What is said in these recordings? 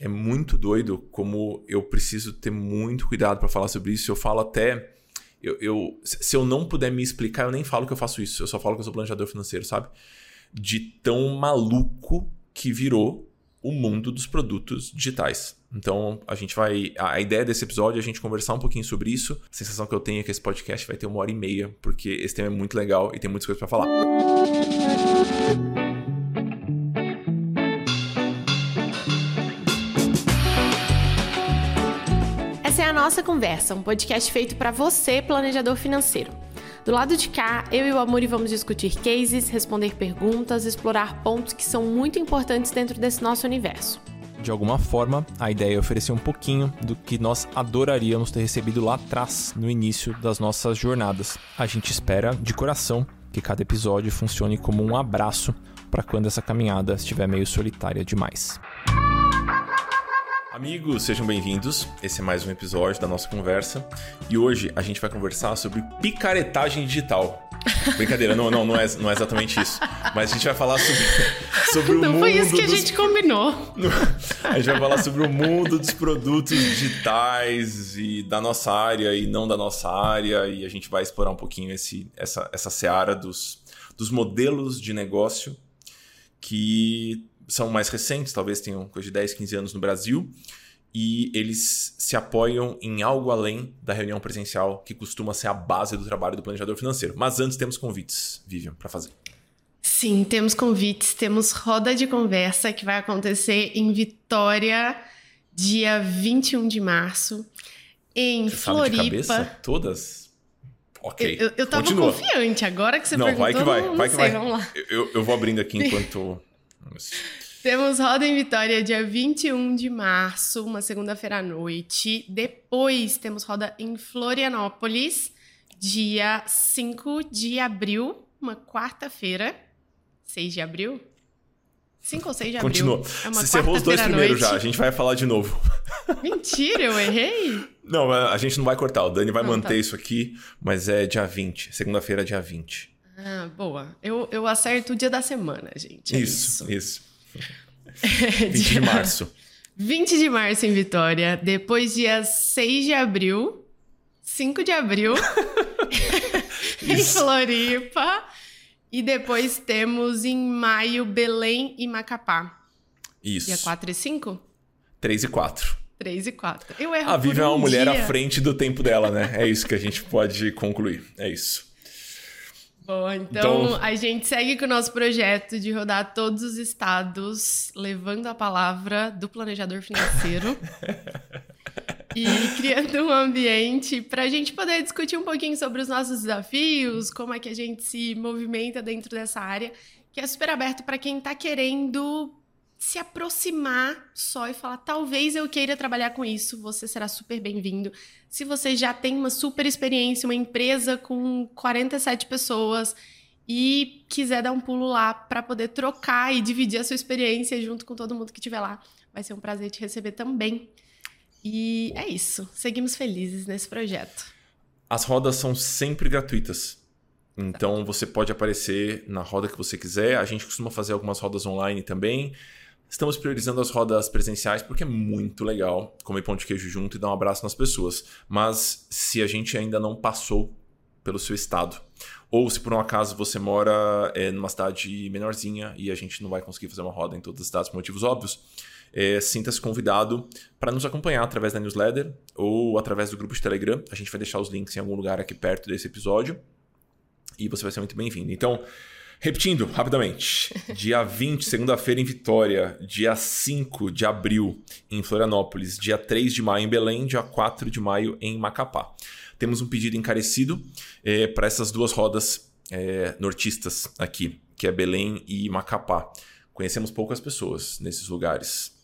é muito doido como eu preciso ter muito cuidado para falar sobre isso. Eu falo até. Eu, eu, se eu não puder me explicar, eu nem falo que eu faço isso. Eu só falo que eu sou planejador financeiro, sabe? De tão maluco que virou o mundo dos produtos digitais. Então, a gente vai. A ideia desse episódio é a gente conversar um pouquinho sobre isso. A sensação que eu tenho é que esse podcast vai ter uma hora e meia, porque esse tema é muito legal e tem muitas coisas para falar. Essa nossa conversa, um podcast feito para você, planejador financeiro. Do lado de cá, eu e o Amuri vamos discutir cases, responder perguntas, explorar pontos que são muito importantes dentro desse nosso universo. De alguma forma, a ideia é oferecer um pouquinho do que nós adoraríamos ter recebido lá atrás, no início das nossas jornadas. A gente espera, de coração, que cada episódio funcione como um abraço para quando essa caminhada estiver meio solitária demais. Amigos, sejam bem-vindos. Esse é mais um episódio da nossa conversa. E hoje a gente vai conversar sobre picaretagem digital. Brincadeira, não, não, não, é, não é exatamente isso. Mas a gente vai falar sobre, sobre o não mundo. Não foi isso que dos... a gente combinou. A gente vai falar sobre o mundo dos produtos digitais e da nossa área e não da nossa área. E a gente vai explorar um pouquinho esse, essa, essa seara dos, dos modelos de negócio que são mais recentes, talvez tenham coisa de 10, 15 anos no Brasil, e eles se apoiam em algo além da reunião presencial, que costuma ser a base do trabalho do planejador financeiro. Mas antes temos convites, Vivian, para fazer. Sim, temos convites, temos roda de conversa que vai acontecer em Vitória, dia 21 de março, em você Floripa. Sabe de cabeça? Todas? Ok. Eu, eu tava Continua. confiante, agora que você não, perguntou, vai que vai, não, vai não que sei, vai. vamos lá. Eu, eu vou abrindo aqui enquanto. Temos roda em Vitória dia 21 de março, uma segunda-feira à noite. Depois temos roda em Florianópolis, dia 5 de abril, uma quarta-feira. 6 de abril? 5 ou 6 de Continua. abril. É uma Você errou os dois primeiros já, a gente vai falar de novo. Mentira, eu errei? Não, a gente não vai cortar, o Dani vai Ah, manter tá. isso aqui, mas é dia 20, segunda-feira, dia 20. Ah, boa. Eu, eu acerto o dia da semana, gente. é isso, isso. isso. 20 de Dia- março. 20 de março em Vitória, depois dia 6 de abril, 5 de abril em. Floripa e depois temos em maio Belém e Macapá. Isso. Dia 4 e 5? 3 e 4. 3 e 4. Eu erro A Vivian é por uma um mulher dia. à frente do tempo dela, né? É isso que a gente pode concluir. É isso. Bom, então, Então- a gente segue com o nosso projeto de rodar todos os estados, levando a palavra do planejador financeiro e criando um ambiente para a gente poder discutir um pouquinho sobre os nossos desafios, como é que a gente se movimenta dentro dessa área, que é super aberto para quem está querendo se aproximar só e falar, talvez eu queira trabalhar com isso, você será super bem-vindo. Se você já tem uma super experiência, uma empresa com 47 pessoas e quiser dar um pulo lá para poder trocar e dividir a sua experiência junto com todo mundo que estiver lá, vai ser um prazer te receber também. E é isso. Seguimos felizes nesse projeto. As rodas são sempre gratuitas. Então você pode aparecer na roda que você quiser. A gente costuma fazer algumas rodas online também. Estamos priorizando as rodas presenciais porque é muito legal comer pão de queijo junto e dar um abraço nas pessoas. Mas se a gente ainda não passou pelo seu estado, ou se por um acaso você mora é, numa cidade menorzinha e a gente não vai conseguir fazer uma roda em todas as cidades por motivos óbvios, é, sinta-se convidado para nos acompanhar através da newsletter ou através do grupo de Telegram. A gente vai deixar os links em algum lugar aqui perto desse episódio e você vai ser muito bem-vindo. Então, repetindo rapidamente: dia 20, segunda-feira em Vitória, dia 5 de abril em Florianópolis, dia 3 de maio em Belém, dia 4 de maio em Macapá. Temos um pedido encarecido é, para essas duas rodas é, nortistas aqui, que é Belém e Macapá. Conhecemos poucas pessoas nesses lugares.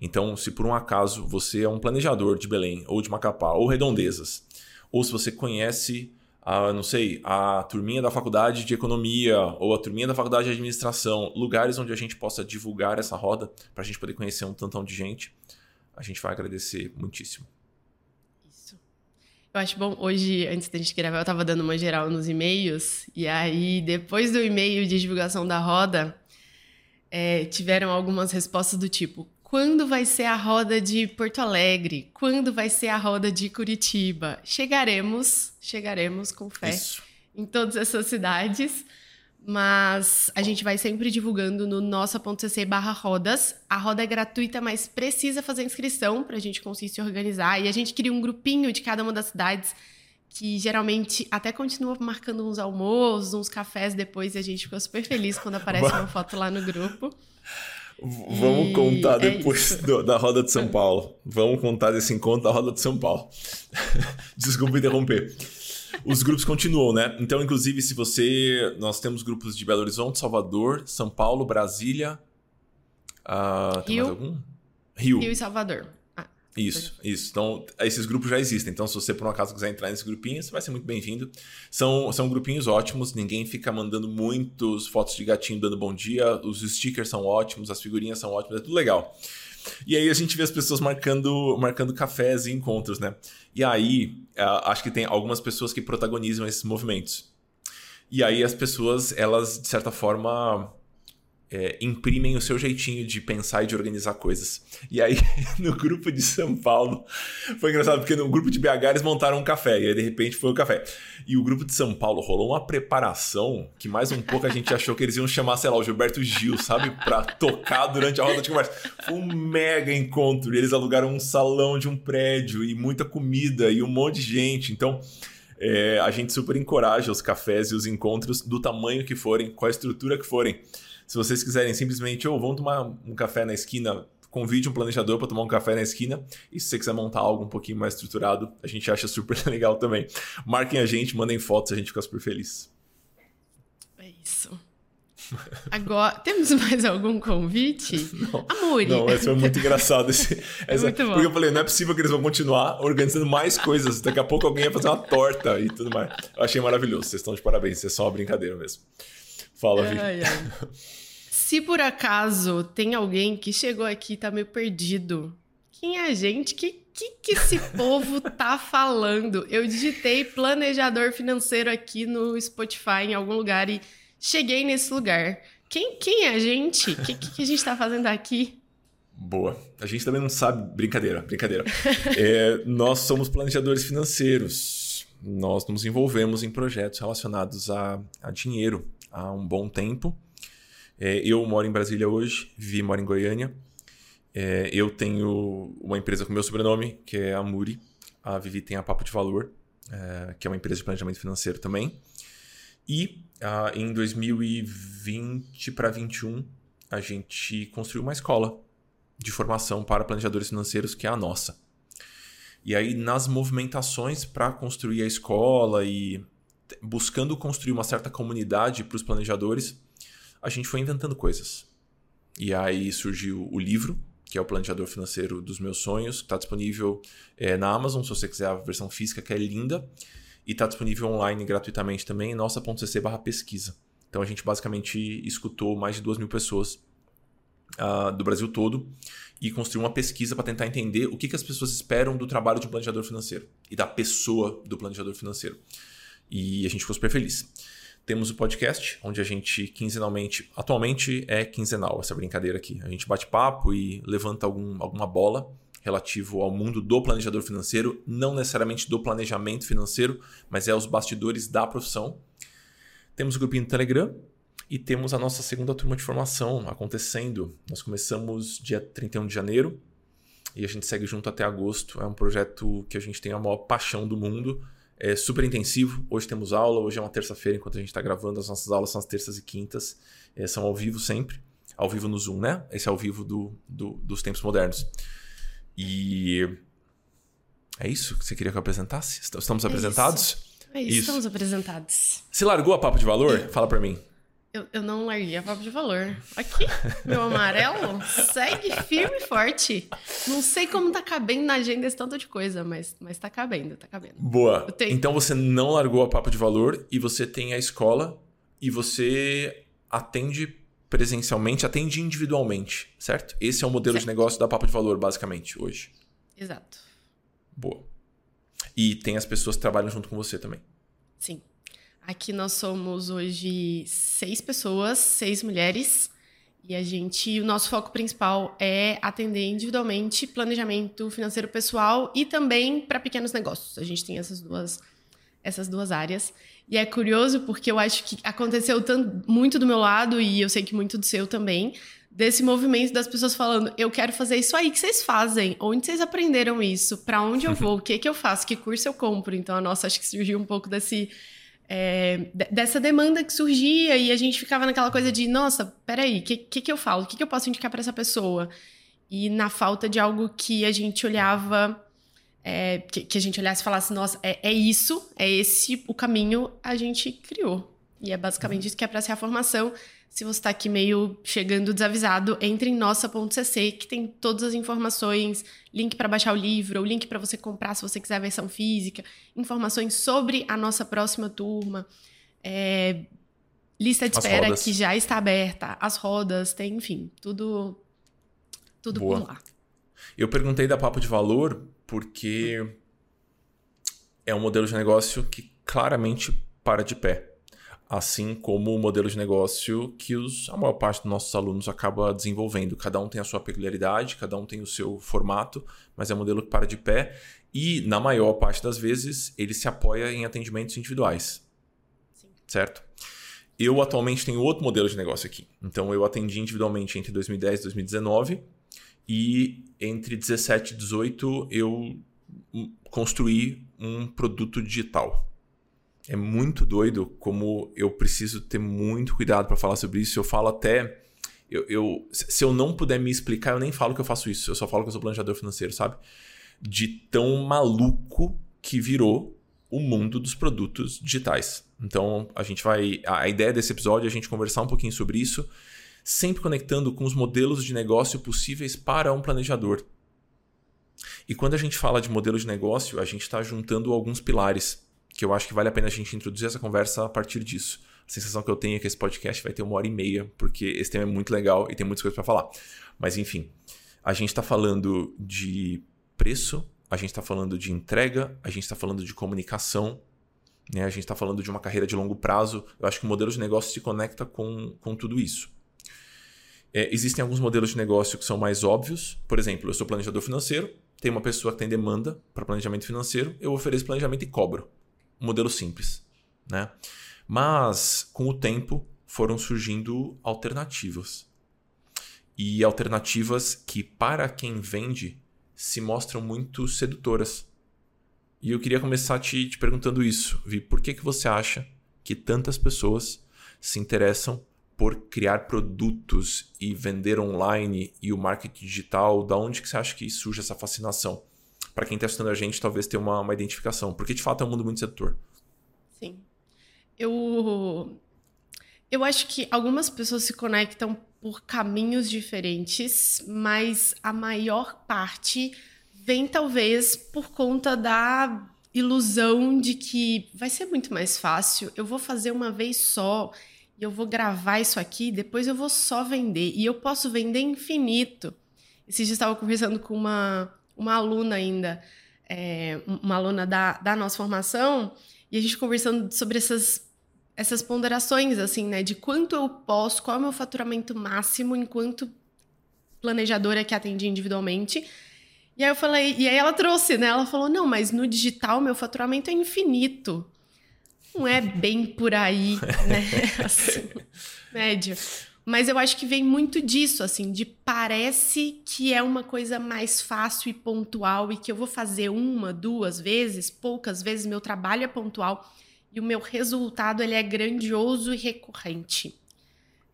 Então, se por um acaso você é um planejador de Belém ou de Macapá ou redondezas, ou se você conhece a, não sei, a turminha da faculdade de economia ou a turminha da faculdade de administração, lugares onde a gente possa divulgar essa roda para a gente poder conhecer um tantão de gente, a gente vai agradecer muitíssimo. Isso. Eu acho bom, hoje, antes da gente gravar, eu tava dando uma geral nos e-mails, e aí, depois do e-mail de divulgação da roda, é, tiveram algumas respostas do tipo: quando vai ser a roda de Porto Alegre? Quando vai ser a roda de Curitiba? Chegaremos, chegaremos com fé Isso. em todas essas cidades. Mas a gente vai sempre divulgando no nossa.cc barra rodas. A roda é gratuita, mas precisa fazer inscrição para a gente conseguir se organizar. E a gente cria um grupinho de cada uma das cidades que geralmente até continua marcando uns almoços, uns cafés depois, e a gente ficou super feliz quando aparece uma foto lá no grupo. Vamos e contar é depois é do, da Roda de São Paulo. Vamos contar desse encontro da Roda de São Paulo. Desculpa interromper. Os grupos continuam, né? Então, inclusive, se você. Nós temos grupos de Belo Horizonte, Salvador, São Paulo, Brasília. Uh, tem Rio. mais algum? Rio. Rio e Salvador. Isso, isso. Então, esses grupos já existem. Então, se você por um acaso quiser entrar nesse grupinho, você vai ser muito bem-vindo. São, são grupinhos ótimos, ninguém fica mandando muitos fotos de gatinho dando bom dia. Os stickers são ótimos, as figurinhas são ótimas, é tudo legal. E aí a gente vê as pessoas marcando, marcando cafés e encontros, né? E aí, acho que tem algumas pessoas que protagonizam esses movimentos. E aí as pessoas, elas, de certa forma, é, imprimem o seu jeitinho de pensar e de organizar coisas. E aí, no grupo de São Paulo, foi engraçado porque no grupo de BH eles montaram um café, e aí de repente foi o café. E o grupo de São Paulo rolou uma preparação que mais um pouco a gente achou que eles iam chamar, sei lá, o Gilberto Gil, sabe? Pra tocar durante a roda de conversa. Foi um mega encontro, e eles alugaram um salão de um prédio, e muita comida, e um monte de gente. Então. É, a gente super encoraja os cafés e os encontros do tamanho que forem, com a estrutura que forem. Se vocês quiserem simplesmente, ou oh, vamos tomar um café na esquina, convide um planejador para tomar um café na esquina. E se você quiser montar algo um pouquinho mais estruturado, a gente acha super legal também. Marquem a gente, mandem fotos, a gente fica super feliz. É isso. Agora, temos mais algum convite? Não, Amore. Não, esse foi muito engraçado. Esse, essa, muito bom. Porque eu falei, não é possível que eles vão continuar organizando mais coisas. Daqui a pouco alguém vai fazer uma torta e tudo mais. Eu achei maravilhoso. Vocês estão de parabéns. Isso é só uma brincadeira mesmo. Fala, Vitor. Se por acaso tem alguém que chegou aqui e tá meio perdido, quem é a gente? Que que, que esse povo tá falando? Eu digitei planejador financeiro aqui no Spotify em algum lugar e cheguei nesse lugar. Quem, quem é a gente? O que, que a gente tá fazendo aqui? Boa. A gente também não sabe. Brincadeira, brincadeira. é, nós somos planejadores financeiros. Nós nos envolvemos em projetos relacionados a, a dinheiro, há um bom tempo. É, eu moro em Brasília hoje, Vi moro em Goiânia. É, eu tenho uma empresa com meu sobrenome, que é a Muri. A Vivi tem a Papo de Valor, é, que é uma empresa de planejamento financeiro também. E em 2020 para 2021, a gente construiu uma escola de formação para planejadores financeiros, que é a nossa. E aí, nas movimentações para construir a escola e buscando construir uma certa comunidade para os planejadores, a gente foi inventando coisas. E aí surgiu o livro, que é o Planejador Financeiro dos Meus Sonhos, que está disponível é, na Amazon, se você quiser a versão física, que é linda. E está disponível online gratuitamente também em nossa.cc pesquisa. Então a gente basicamente escutou mais de duas mil pessoas uh, do Brasil todo e construiu uma pesquisa para tentar entender o que, que as pessoas esperam do trabalho de um planejador financeiro e da pessoa do planejador financeiro. E a gente ficou super feliz. Temos o podcast, onde a gente quinzenalmente, atualmente é quinzenal essa brincadeira aqui. A gente bate papo e levanta algum, alguma bola relativo ao mundo do planejador financeiro, não necessariamente do planejamento financeiro, mas é os bastidores da profissão. Temos o grupinho do Telegram e temos a nossa segunda turma de formação acontecendo. Nós começamos dia 31 de janeiro e a gente segue junto até agosto. É um projeto que a gente tem a maior paixão do mundo é super intensivo. Hoje temos aula, hoje é uma terça-feira enquanto a gente está gravando. As nossas aulas são as terças e quintas, é, são ao vivo sempre. Ao vivo no Zoom, né? Esse é ao vivo do, do, dos tempos modernos. E é isso que você queria que eu apresentasse? Estamos é apresentados? Isso. É isso, isso. estamos apresentados. Você largou a papo de valor? Fala para mim. Eu, eu não larguei a papo de valor. Aqui, meu amarelo, segue firme e forte. Não sei como tá cabendo na agenda esse tanto de coisa, mas, mas tá cabendo, tá cabendo. Boa. Tenho... Então você não largou a papo de valor e você tem a escola e você atende presencialmente, atende individualmente, certo? Esse é o modelo certo. de negócio da papo de valor, basicamente, hoje. Exato. Boa. E tem as pessoas que trabalham junto com você também. Sim. Aqui nós somos hoje seis pessoas, seis mulheres. E a gente, o nosso foco principal é atender individualmente planejamento financeiro pessoal e também para pequenos negócios. A gente tem essas duas, essas duas áreas. E é curioso porque eu acho que aconteceu tanto, muito do meu lado e eu sei que muito do seu também, desse movimento das pessoas falando: eu quero fazer isso aí que vocês fazem. Onde vocês aprenderam isso? Para onde eu vou? O que, que eu faço? Que curso eu compro? Então a nossa acho que surgiu um pouco desse é, dessa demanda que surgia e a gente ficava naquela coisa de, nossa, peraí, o que, que, que eu falo? O que, que eu posso indicar para essa pessoa? E na falta de algo que a gente olhava, é, que, que, a gente olhasse e falasse, nossa, é, é, isso, é esse o caminho, a gente criou. E é basicamente isso que é para ser a formação. Se você está aqui meio chegando desavisado, entre em nossa.cc, que tem todas as informações, link para baixar o livro, o link para você comprar se você quiser a versão física, informações sobre a nossa próxima turma, é, lista de as espera rodas. que já está aberta, as rodas, tem, enfim, tudo, tudo Boa. por lá. Eu perguntei da Papo de Valor porque é um modelo de negócio que claramente para de pé assim como o modelo de negócio que os, a maior parte dos nossos alunos acaba desenvolvendo. Cada um tem a sua peculiaridade, cada um tem o seu formato, mas é um modelo que para de pé e, na maior parte das vezes, ele se apoia em atendimentos individuais. Sim. Certo? Eu atualmente tenho outro modelo de negócio aqui. Então, eu atendi individualmente entre 2010 e 2019 e entre 17 e 18 eu construí um produto digital é muito doido como eu preciso ter muito cuidado para falar sobre isso. Eu falo até. Eu, eu, se eu não puder me explicar, eu nem falo que eu faço isso. Eu só falo que eu sou planejador financeiro, sabe? De tão maluco que virou o mundo dos produtos digitais. Então, a gente vai. A ideia desse episódio é a gente conversar um pouquinho sobre isso, sempre conectando com os modelos de negócio possíveis para um planejador. E quando a gente fala de modelo de negócio, a gente está juntando alguns pilares que eu acho que vale a pena a gente introduzir essa conversa a partir disso. A sensação que eu tenho é que esse podcast vai ter uma hora e meia, porque esse tema é muito legal e tem muitas coisas para falar. Mas enfim, a gente está falando de preço, a gente está falando de entrega, a gente está falando de comunicação, né? a gente está falando de uma carreira de longo prazo. Eu acho que o modelo de negócio se conecta com, com tudo isso. É, existem alguns modelos de negócio que são mais óbvios. Por exemplo, eu sou planejador financeiro, tem uma pessoa que tem demanda para planejamento financeiro, eu ofereço planejamento e cobro um modelo simples, né? Mas com o tempo foram surgindo alternativas. E alternativas que para quem vende se mostram muito sedutoras. E eu queria começar te, te perguntando isso, Vi, por que que você acha que tantas pessoas se interessam por criar produtos e vender online e o marketing digital? Da onde que você acha que surge essa fascinação? Para quem está assistindo a gente, talvez ter uma, uma identificação. Porque de fato é um mundo muito sedutor. Sim. Eu. Eu acho que algumas pessoas se conectam por caminhos diferentes, mas a maior parte vem talvez por conta da ilusão de que vai ser muito mais fácil, eu vou fazer uma vez só e eu vou gravar isso aqui, depois eu vou só vender e eu posso vender infinito. Esses dias estava conversando com uma uma aluna ainda, é, uma aluna da, da nossa formação, e a gente conversando sobre essas, essas ponderações, assim, né? De quanto eu posso, qual é o meu faturamento máximo enquanto planejadora que atende individualmente. E aí eu falei, e aí ela trouxe, né? Ela falou: não, mas no digital meu faturamento é infinito. Não é bem por aí, né? Assim, médio. Mas eu acho que vem muito disso, assim, de parece que é uma coisa mais fácil e pontual e que eu vou fazer uma, duas vezes, poucas vezes, meu trabalho é pontual e o meu resultado ele é grandioso e recorrente.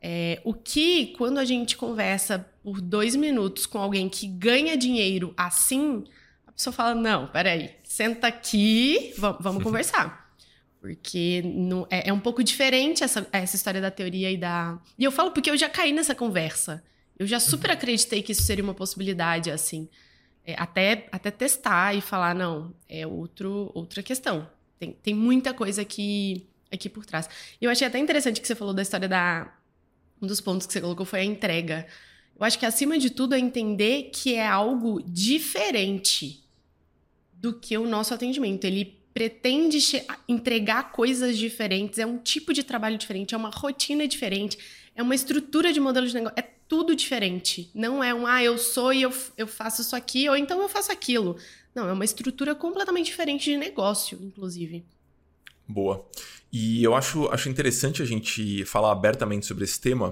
É, o que, quando a gente conversa por dois minutos com alguém que ganha dinheiro assim, a pessoa fala: Não, peraí, senta aqui, vamos, vamos conversar. Porque não, é, é, um pouco diferente essa, essa história da teoria e da. E eu falo porque eu já caí nessa conversa. Eu já super uhum. acreditei que isso seria uma possibilidade, assim. É, até, até testar e falar, não, é outro, outra questão. Tem, tem muita coisa aqui, aqui por trás. E eu achei até interessante que você falou da história da. Um dos pontos que você colocou foi a entrega. Eu acho que, acima de tudo, é entender que é algo diferente do que o nosso atendimento. Ele pretende entregar coisas diferentes, é um tipo de trabalho diferente, é uma rotina diferente, é uma estrutura de modelo de negócio, é tudo diferente. Não é um, ah, eu sou e eu, eu faço isso aqui, ou então eu faço aquilo. Não, é uma estrutura completamente diferente de negócio, inclusive. Boa. E eu acho, acho interessante a gente falar abertamente sobre esse tema,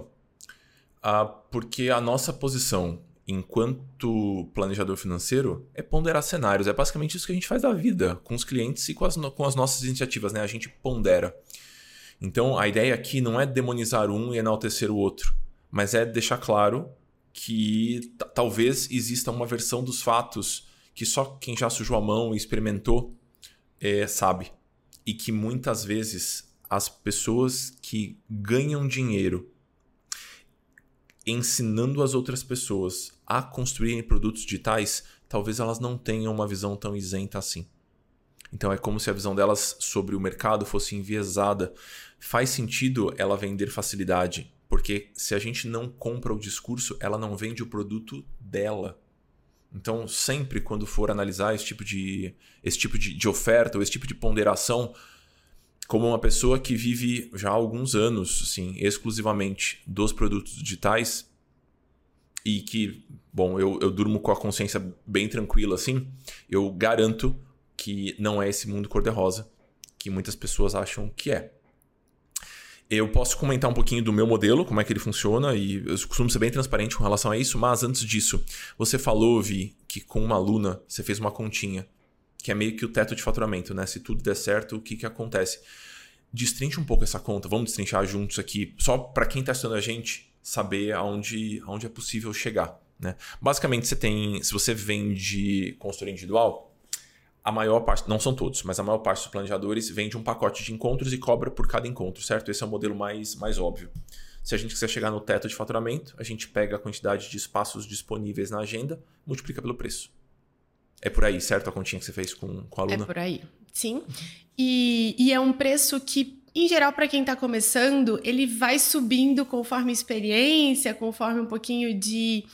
uh, porque a nossa posição enquanto planejador financeiro é ponderar cenários. É basicamente isso que a gente faz da vida, com os clientes e com as, com as nossas iniciativas, né? A gente pondera. Então, a ideia aqui não é demonizar um e enaltecer o outro, mas é deixar claro que talvez exista uma versão dos fatos que só quem já sujou a mão e experimentou é, sabe. E que muitas vezes as pessoas que ganham dinheiro ensinando as outras pessoas a construírem produtos digitais, talvez elas não tenham uma visão tão isenta assim. Então é como se a visão delas sobre o mercado fosse enviesada. Faz sentido ela vender facilidade, porque se a gente não compra o discurso, ela não vende o produto dela. Então, sempre quando for analisar esse tipo de, esse tipo de, de oferta ou esse tipo de ponderação, como uma pessoa que vive já há alguns anos, assim, exclusivamente dos produtos digitais e que, bom, eu, eu durmo com a consciência bem tranquila, assim, eu garanto que não é esse mundo cor-de-rosa que muitas pessoas acham que é. Eu posso comentar um pouquinho do meu modelo, como é que ele funciona, e eu costumo ser bem transparente com relação a isso, mas antes disso, você falou, Vi, que com uma aluna você fez uma continha, que é meio que o teto de faturamento, né? Se tudo der certo, o que, que acontece? Destrinche um pouco essa conta, vamos destrinchar juntos aqui, só para quem está estudando a gente saber aonde, aonde é possível chegar. Né? Basicamente, você tem, se você vende consultoria individual, a maior parte, não são todos, mas a maior parte dos planejadores vende um pacote de encontros e cobra por cada encontro, certo? Esse é o modelo mais, mais óbvio. Se a gente quiser chegar no teto de faturamento, a gente pega a quantidade de espaços disponíveis na agenda, multiplica pelo preço. É por aí, certo? A continha que você fez com, com a aluna? É por aí, sim. E, e é um preço que, em geral, para quem está começando, ele vai subindo conforme experiência, conforme um pouquinho de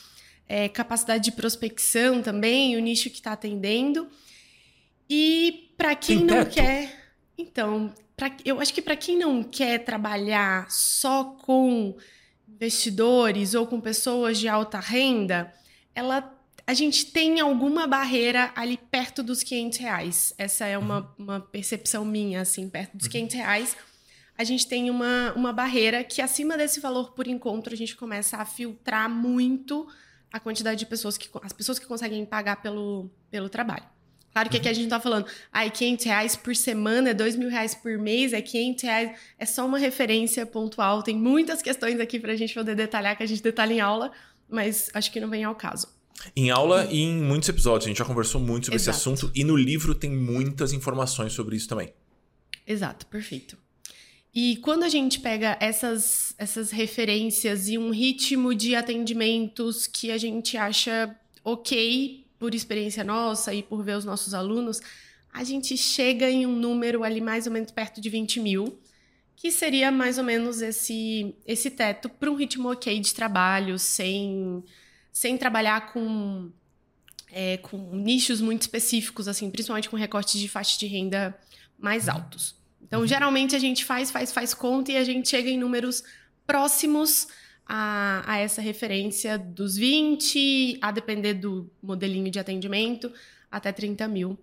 é, capacidade de prospecção também, o nicho que está atendendo. E para quem não quer. Então, pra, eu acho que para quem não quer trabalhar só com investidores ou com pessoas de alta renda, ela a gente tem alguma barreira ali perto dos 500 reais. Essa é uma, uhum. uma percepção minha, assim, perto dos 500 uhum. reais. A gente tem uma, uma barreira que acima desse valor por encontro a gente começa a filtrar muito a quantidade de pessoas que as pessoas que conseguem pagar pelo, pelo trabalho. Claro que aqui a gente não tá falando, ai, 500 reais por semana, é 2 mil reais por mês, é 500 reais. É só uma referência pontual. Tem muitas questões aqui pra gente poder detalhar, que a gente detalha em aula, mas acho que não vem ao caso. Em aula e em muitos episódios, a gente já conversou muito sobre Exato. esse assunto e no livro tem muitas informações sobre isso também. Exato, perfeito. E quando a gente pega essas, essas referências e um ritmo de atendimentos que a gente acha ok por experiência nossa e por ver os nossos alunos, a gente chega em um número ali mais ou menos perto de 20 mil, que seria mais ou menos esse, esse teto para um ritmo ok de trabalho, sem, sem trabalhar com, é, com nichos muito específicos, assim, principalmente com recortes de faixa de renda mais uhum. altos. Então, uhum. geralmente a gente faz, faz, faz conta e a gente chega em números próximos a, a essa referência dos 20, a depender do modelinho de atendimento, até 30 mil.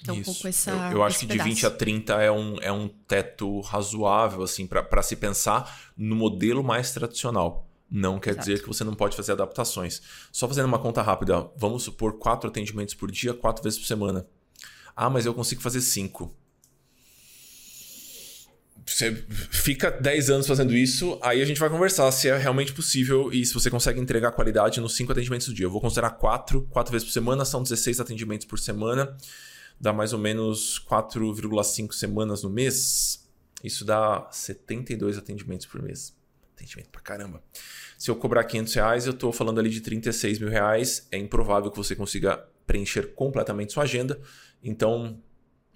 Então, Isso. um pouco essa. Eu, eu acho que pedaço. de 20 a 30 é um, é um teto razoável, assim, para se pensar no modelo mais tradicional. Não quer Exato. dizer que você não pode fazer adaptações. Só fazendo uma conta rápida, vamos supor quatro atendimentos por dia, quatro vezes por semana. Ah, mas eu consigo fazer cinco você fica 10 anos fazendo isso, aí a gente vai conversar se é realmente possível e se você consegue entregar qualidade nos 5 atendimentos do dia. Eu vou considerar 4, 4 vezes por semana, são 16 atendimentos por semana, dá mais ou menos 4,5 semanas no mês. Isso dá 72 atendimentos por mês. Atendimento pra caramba. Se eu cobrar 500 reais, eu estou falando ali de 36 mil reais. É improvável que você consiga preencher completamente sua agenda. Então,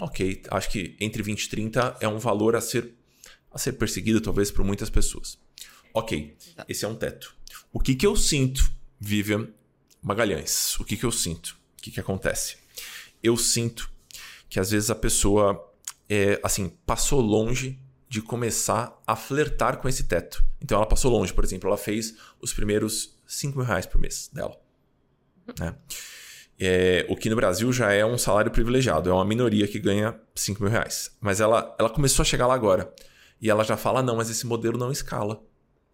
ok, acho que entre 20 e 30 é um valor a ser a ser perseguido, talvez, por muitas pessoas. Ok, esse é um teto. O que, que eu sinto, Vivian Magalhães? O que, que eu sinto? O que, que acontece? Eu sinto que às vezes a pessoa é, assim, passou longe de começar a flertar com esse teto. Então ela passou longe, por exemplo, ela fez os primeiros 5 mil reais por mês dela. Né? É, o que no Brasil já é um salário privilegiado, é uma minoria que ganha 5 mil reais. Mas ela, ela começou a chegar lá agora. E ela já fala: não, mas esse modelo não escala.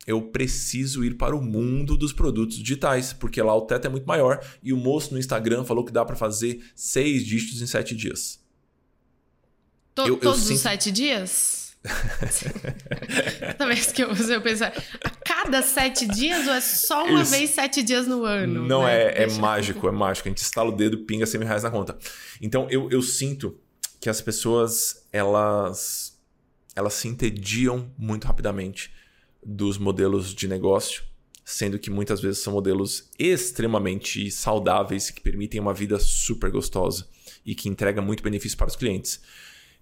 Eu preciso ir para o mundo dos produtos digitais, porque lá o teto é muito maior. E o moço no Instagram falou que dá para fazer seis dígitos em sete dias. To eu, todos eu sinto... os sete dias? Toda vez que eu uso, eu penso, a cada sete dias ou é só uma Isso. vez sete dias no ano? Não, né? é, é mágico, é mágico. A gente estala o dedo pinga 100 mil reais na conta. Então, eu, eu sinto que as pessoas, elas, elas se entediam muito rapidamente dos modelos de negócio, sendo que muitas vezes são modelos extremamente saudáveis que permitem uma vida super gostosa e que entrega muito benefício para os clientes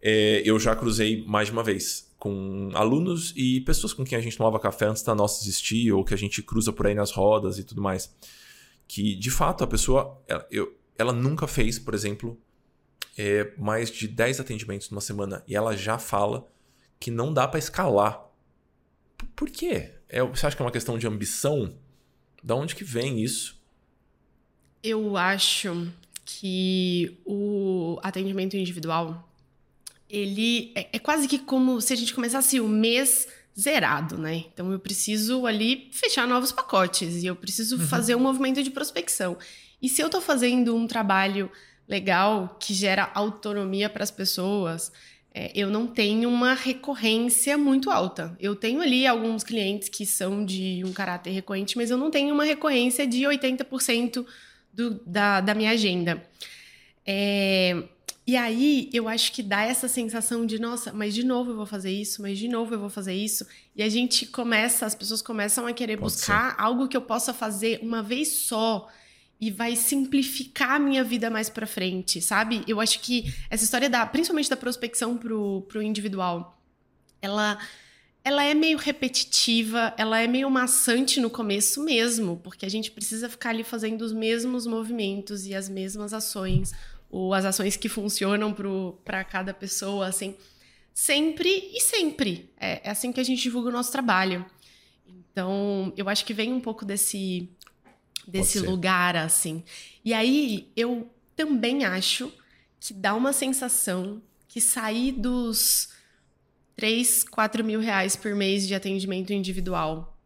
é, eu já cruzei mais de uma vez com alunos e pessoas com quem a gente tomava café antes da nossa existir ou que a gente cruza por aí nas rodas e tudo mais. Que, de fato, a pessoa ela, eu, ela nunca fez, por exemplo, é, mais de 10 atendimentos numa semana e ela já fala que não dá para escalar. Por, quê? É, você acha que é uma questão de ambição? Da onde que vem isso? Eu acho que o atendimento individual ele é, é quase que como se a gente começasse o mês zerado, né? Então eu preciso ali fechar novos pacotes e eu preciso uhum. fazer um movimento de prospecção. E se eu estou fazendo um trabalho legal que gera autonomia para as pessoas, é, eu não tenho uma recorrência muito alta. Eu tenho ali alguns clientes que são de um caráter recorrente, mas eu não tenho uma recorrência de 80% do, da, da minha agenda. É, e aí eu acho que dá essa sensação de, nossa, mas de novo eu vou fazer isso, mas de novo eu vou fazer isso. E a gente começa, as pessoas começam a querer Pode buscar ser. algo que eu possa fazer uma vez só e vai simplificar a minha vida mais para frente, sabe? Eu acho que essa história da, principalmente da prospecção pro, pro individual, ela ela é meio repetitiva, ela é meio maçante no começo mesmo, porque a gente precisa ficar ali fazendo os mesmos movimentos e as mesmas ações ou as ações que funcionam para cada pessoa, assim. Sempre e sempre. É, é, assim que a gente divulga o nosso trabalho. Então, eu acho que vem um pouco desse, desse lugar, assim. E aí, eu também acho que dá uma sensação que sair dos 3, 4 mil reais por mês de atendimento individual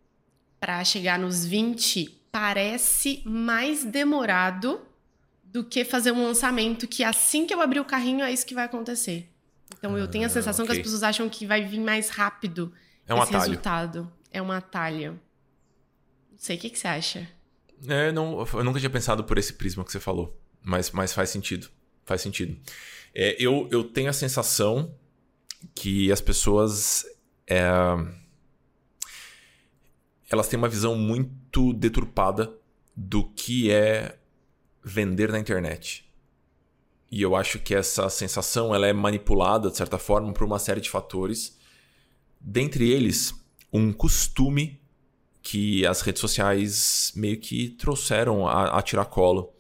para chegar nos 20 parece mais demorado do que fazer um lançamento que assim que eu abrir o carrinho é isso que vai acontecer. Então eu tenho a ah, sensação okay. que as pessoas acham que vai vir mais rápido é um esse atalho. resultado. É um atalho. Não sei, o que, que você acha? É, não, eu nunca tinha pensado por esse prisma que você falou, mas, mas faz sentido. Faz sentido. É, eu, eu tenho a sensação que as pessoas. É, elas têm uma visão muito deturpada do que é vender na internet. E eu acho que essa sensação ela é manipulada, de certa forma, por uma série de fatores. Dentre eles, um costume que as redes sociais meio que trouxeram a, a tiracolo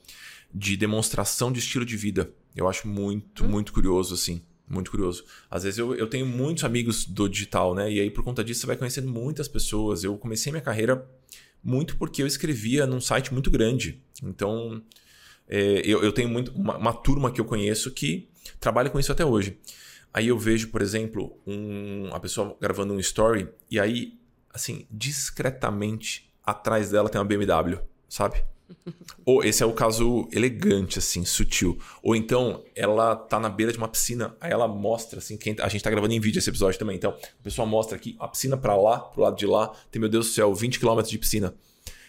de demonstração de estilo de vida. Eu acho muito, hum. muito curioso, assim. Muito curioso. Às vezes eu, eu tenho muitos amigos do digital, né? E aí, por conta disso, você vai conhecendo muitas pessoas. Eu comecei minha carreira muito porque eu escrevia num site muito grande. Então, é, eu, eu, tenho muito, uma, uma, turma que eu conheço que trabalha com isso até hoje. Aí eu vejo, por exemplo, um, a pessoa gravando um story e aí, assim, discretamente atrás dela tem uma BMW, sabe? Ou esse é o caso elegante, assim, sutil. Ou então ela tá na beira de uma piscina, aí ela mostra, assim, quem, a gente tá gravando em vídeo esse episódio também. Então, a pessoa mostra aqui a piscina para lá, pro lado de lá, tem, meu Deus do céu, 20 km de piscina.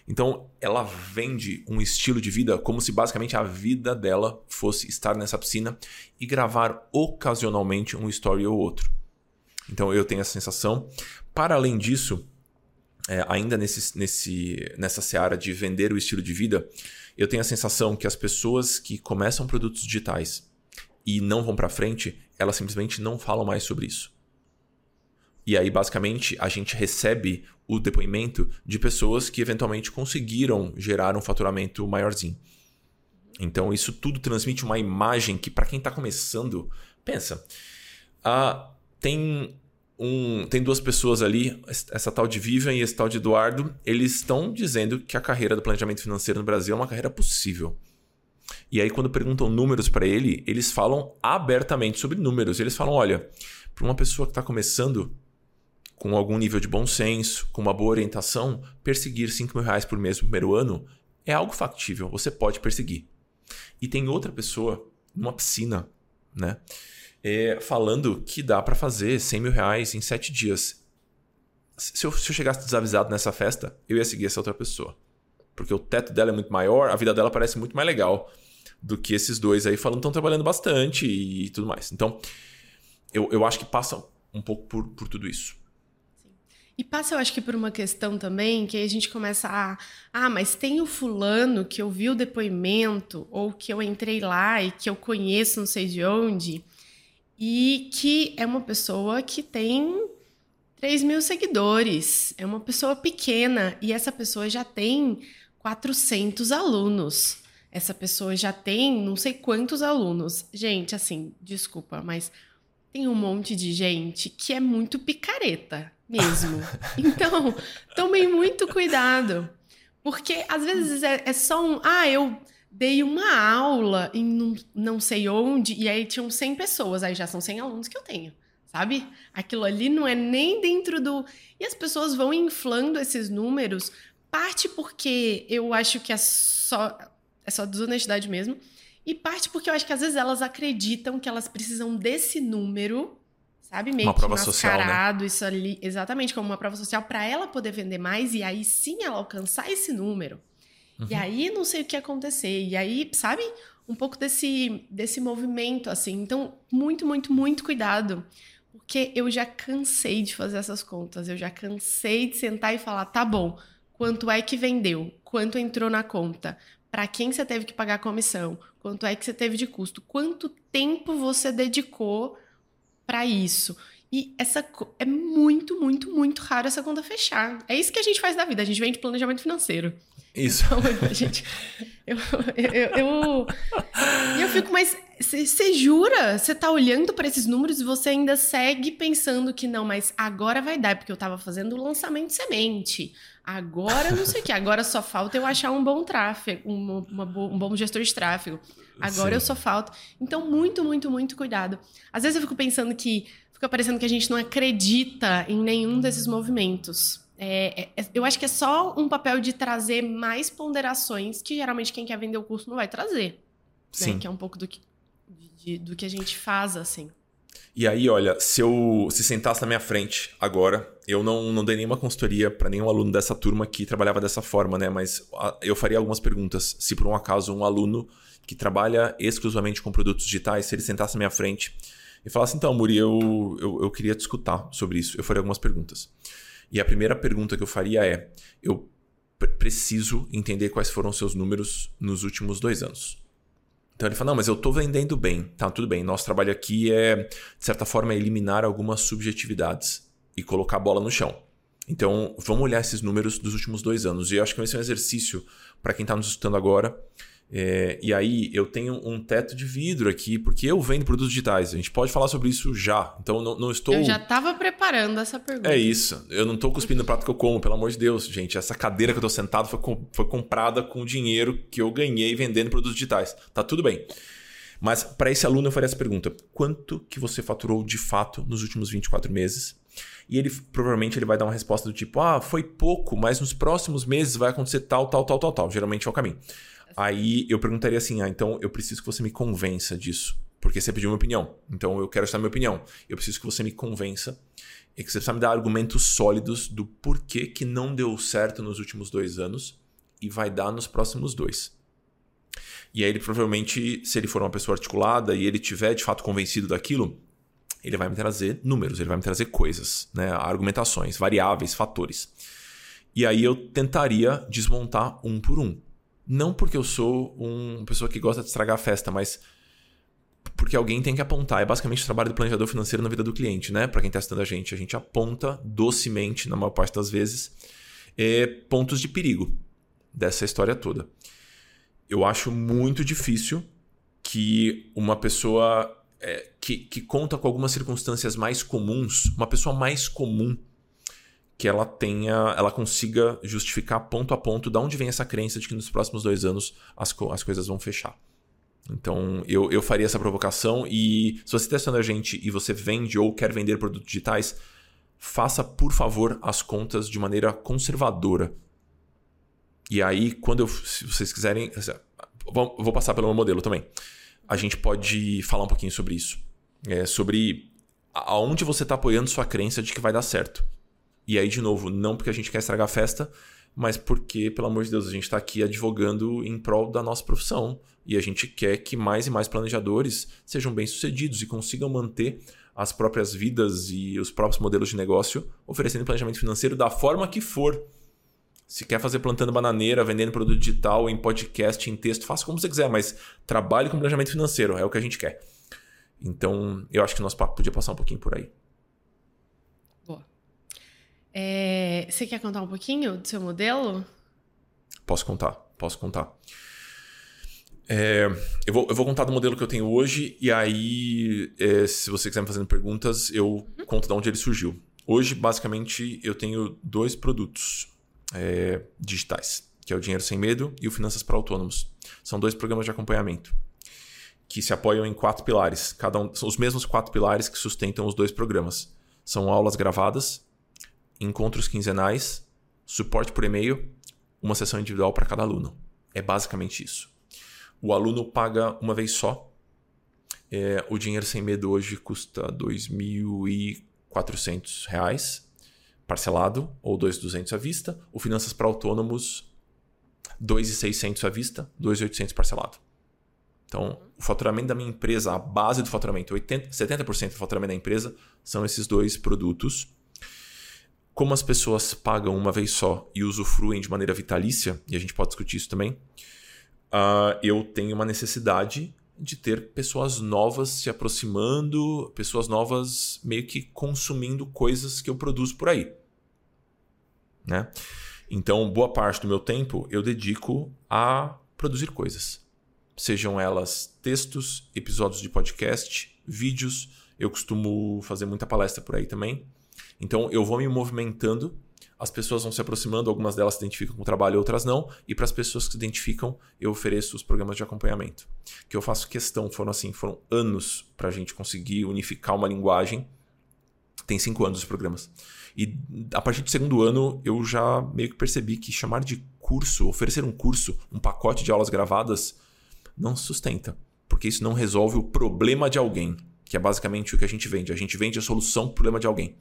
Então, ela vende um estilo de vida como se basicamente a vida dela fosse estar nessa piscina e gravar ocasionalmente um story ou outro. Então, eu tenho essa sensação. Para além disso, é, ainda nesse, nesse, nessa seara de vender o estilo de vida, eu tenho a sensação que as pessoas que começam produtos digitais e não vão para frente, elas simplesmente não falam mais sobre isso. E aí, basicamente, a gente recebe o depoimento de pessoas que eventualmente conseguiram gerar um faturamento maiorzinho. Então, isso tudo transmite uma imagem que, para quem está começando, pensa. Uh, tem um, tem duas pessoas ali, essa tal de Vivian e esse tal de Eduardo, eles estão dizendo que a carreira do planejamento financeiro no Brasil é uma carreira possível. E aí, quando perguntam números para ele, eles falam abertamente sobre números. Eles falam: olha, para uma pessoa que está começando com algum nível de bom senso, com uma boa orientação, perseguir 5 mil reais por mês no primeiro ano é algo factível. Você pode perseguir. E tem outra pessoa numa piscina, né? É, falando que dá para fazer 100 mil reais em 7 dias. Se eu, se eu chegasse desavisado nessa festa, eu ia seguir essa outra pessoa. Porque o teto dela é muito maior, a vida dela parece muito mais legal do que esses dois aí falando estão trabalhando bastante e tudo mais. Então, eu, eu acho que passa um pouco por, por tudo isso. E passa, eu acho que por uma questão também, que aí a gente começa a. Ah, mas tem o fulano que eu vi o depoimento, ou que eu entrei lá e que eu conheço não sei de onde, e que é uma pessoa que tem 3 mil seguidores, é uma pessoa pequena, e essa pessoa já tem 400 alunos. Essa pessoa já tem não sei quantos alunos. Gente, assim, desculpa, mas tem um monte de gente que é muito picareta mesmo. Então, tomem muito cuidado. Porque às vezes é, é, só um. Ah, eu dei uma aula em não, não sei onde, e aí tinham 100 pessoas, aí já são 100 alunos que eu tenho, sabe? Aquilo ali não é nem dentro do. E as pessoas vão inflando esses números, parte porque eu acho que é só, é só desonestidade mesmo, e parte porque eu acho que às vezes elas acreditam que elas precisam desse número sabe? Meio uma que prova social, né? isso ali, exatamente, como uma prova social, para ela poder vender mais e aí sim ela alcançar esse número. Uhum. E aí não sei o que acontecer. E aí, sabe? Um pouco desse, desse movimento, assim. Então, muito, muito, muito cuidado. Porque eu já cansei de fazer essas contas. Eu já cansei de sentar e falar: tá bom, quanto é que vendeu? Quanto entrou na conta? Para quem você teve que pagar a comissão? Quanto é que você teve de custo? Quanto tempo você dedicou para isso. E essa é muito, muito, muito raro essa conta fechar. É isso que a gente faz da vida, a gente vem de planejamento financeiro. Isso. Então, gente, eu, eu, eu, eu, fico, mas você jura? Você tá olhando para esses números e você ainda segue pensando que não, mas agora vai dar, porque eu tava fazendo o lançamento de semente. Agora não sei o que, agora só falta eu achar um bom tráfego, um, uma, um bom gestor de tráfego. Agora Sim. eu só falta. Então, muito, muito, muito cuidado. Às vezes eu fico pensando que fica parecendo que a gente não acredita em nenhum desses movimentos. É, é, eu acho que é só um papel de trazer mais ponderações que geralmente quem quer vender o curso não vai trazer. Né? Sim. Né? Que é um pouco do que, de, do que a gente faz, assim. E aí, olha, se eu se sentasse na minha frente agora, eu não, não dei nenhuma consultoria para nenhum aluno dessa turma que trabalhava dessa forma, né? Mas eu faria algumas perguntas. Se por um acaso um aluno que trabalha exclusivamente com produtos digitais, se ele sentasse na minha frente e falasse, então, Muri, eu, eu, eu queria te escutar sobre isso, eu faria algumas perguntas. E a primeira pergunta que eu faria é: eu preciso entender quais foram seus números nos últimos dois anos. Então ele fala: não, mas eu estou vendendo bem. Tá, tudo bem. Nosso trabalho aqui é, de certa forma, eliminar algumas subjetividades e colocar a bola no chão. Então vamos olhar esses números dos últimos dois anos. E eu acho que vai ser um exercício para quem está nos escutando agora é, e aí eu tenho um teto de vidro aqui, porque eu vendo produtos digitais. A gente pode falar sobre isso já. Então não, não estou. Eu já estava preparando essa pergunta. É isso. Eu não estou cuspindo no prato que eu como, pelo amor de Deus, gente. Essa cadeira que eu estou sentado foi, com, foi comprada com o dinheiro que eu ganhei vendendo produtos digitais. Tá tudo bem. Mas para esse aluno eu faria essa pergunta: quanto que você faturou de fato nos últimos 24 meses? E ele provavelmente ele vai dar uma resposta do tipo: ah, foi pouco, mas nos próximos meses vai acontecer tal, tal, tal, tal, tal. Geralmente é o caminho. Aí eu perguntaria assim: ah, então eu preciso que você me convença disso. Porque você pediu minha opinião. Então eu quero estar minha opinião. Eu preciso que você me convença e que você precisa me dar argumentos sólidos do porquê que não deu certo nos últimos dois anos e vai dar nos próximos dois. E aí ele provavelmente, se ele for uma pessoa articulada e ele tiver de fato convencido daquilo, ele vai me trazer números, ele vai me trazer coisas, né? argumentações, variáveis, fatores. E aí eu tentaria desmontar um por um. Não porque eu sou uma pessoa que gosta de estragar a festa, mas porque alguém tem que apontar. É basicamente o trabalho do planejador financeiro na vida do cliente, né? Para quem está estudando a gente, a gente aponta docemente, na maior parte das vezes, é, pontos de perigo dessa história toda. Eu acho muito difícil que uma pessoa é, que, que conta com algumas circunstâncias mais comuns, uma pessoa mais comum que ela tenha, ela consiga justificar ponto a ponto de onde vem essa crença de que nos próximos dois anos as, as coisas vão fechar. Então eu, eu faria essa provocação e se você está testando a gente e você vende ou quer vender produtos digitais, faça por favor as contas de maneira conservadora. E aí, quando eu, se vocês quiserem, vou passar pelo meu modelo também. A gente pode falar um pouquinho sobre isso, é, sobre aonde você está apoiando sua crença de que vai dar certo. E aí, de novo, não porque a gente quer estragar a festa, mas porque, pelo amor de Deus, a gente está aqui advogando em prol da nossa profissão. E a gente quer que mais e mais planejadores sejam bem-sucedidos e consigam manter as próprias vidas e os próprios modelos de negócio oferecendo planejamento financeiro da forma que for. Se quer fazer plantando bananeira, vendendo produto digital, em podcast, em texto, faça como você quiser, mas trabalhe com planejamento financeiro, é o que a gente quer. Então, eu acho que o nosso papo podia passar um pouquinho por aí. É, você quer contar um pouquinho do seu modelo? Posso contar, posso contar. É, eu, vou, eu vou contar do modelo que eu tenho hoje e aí, é, se você quiser me fazendo perguntas, eu uhum. conto de onde ele surgiu. Hoje, basicamente, eu tenho dois produtos é, digitais, que é o Dinheiro Sem Medo e o Finanças para Autônomos. São dois programas de acompanhamento que se apoiam em quatro pilares. Cada um, são os mesmos quatro pilares que sustentam os dois programas. São aulas gravadas, encontros quinzenais, suporte por e-mail, uma sessão individual para cada aluno. É basicamente isso. O aluno paga uma vez só. É, o dinheiro sem medo hoje custa R$ 2.400 parcelado ou 2.200 à vista. O finanças para autônomos 2.600 à vista, 2.800 parcelado. Então, o faturamento da minha empresa, a base do faturamento, 80, 70% do faturamento da empresa são esses dois produtos como as pessoas pagam uma vez só e usufruem de maneira vitalícia, e a gente pode discutir isso também, uh, eu tenho uma necessidade de ter pessoas novas se aproximando, pessoas novas meio que consumindo coisas que eu produzo por aí. Né? Então, boa parte do meu tempo eu dedico a produzir coisas. Sejam elas textos, episódios de podcast, vídeos. Eu costumo fazer muita palestra por aí também. Então eu vou me movimentando, as pessoas vão se aproximando, algumas delas se identificam com o trabalho, outras não, e para as pessoas que se identificam, eu ofereço os programas de acompanhamento. Que eu faço questão, foram assim, foram anos para a gente conseguir unificar uma linguagem. Tem cinco anos os programas. E a partir do segundo ano, eu já meio que percebi que chamar de curso, oferecer um curso, um pacote de aulas gravadas, não sustenta. Porque isso não resolve o problema de alguém, que é basicamente o que a gente vende. A gente vende a solução para o problema de alguém.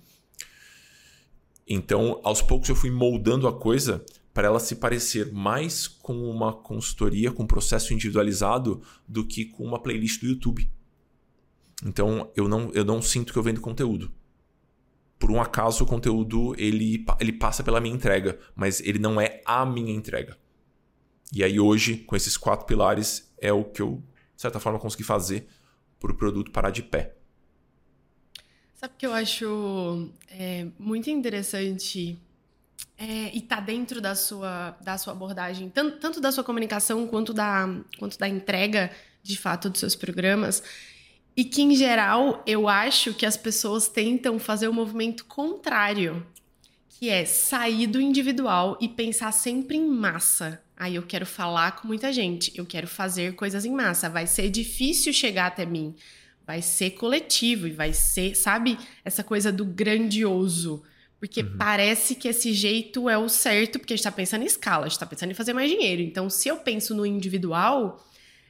Então, aos poucos eu fui moldando a coisa para ela se parecer mais com uma consultoria, com um processo individualizado, do que com uma playlist do YouTube. Então, eu não, eu não sinto que eu vendo conteúdo. Por um acaso, o conteúdo ele, ele passa pela minha entrega, mas ele não é a minha entrega. E aí, hoje, com esses quatro pilares, é o que eu, de certa forma, consegui fazer para o produto parar de pé. Sabe que eu acho é, muito interessante é, e tá dentro da sua, da sua abordagem, tanto, tanto da sua comunicação quanto da, quanto da entrega, de fato, dos seus programas. E que, em geral, eu acho que as pessoas tentam fazer o movimento contrário, que é sair do individual e pensar sempre em massa. Aí eu quero falar com muita gente, eu quero fazer coisas em massa. Vai ser difícil chegar até mim vai ser coletivo e vai ser, sabe, essa coisa do grandioso. Porque uhum. parece que esse jeito é o certo, porque a gente tá pensando em escala, a gente tá pensando em fazer mais dinheiro. Então, se eu penso no individual,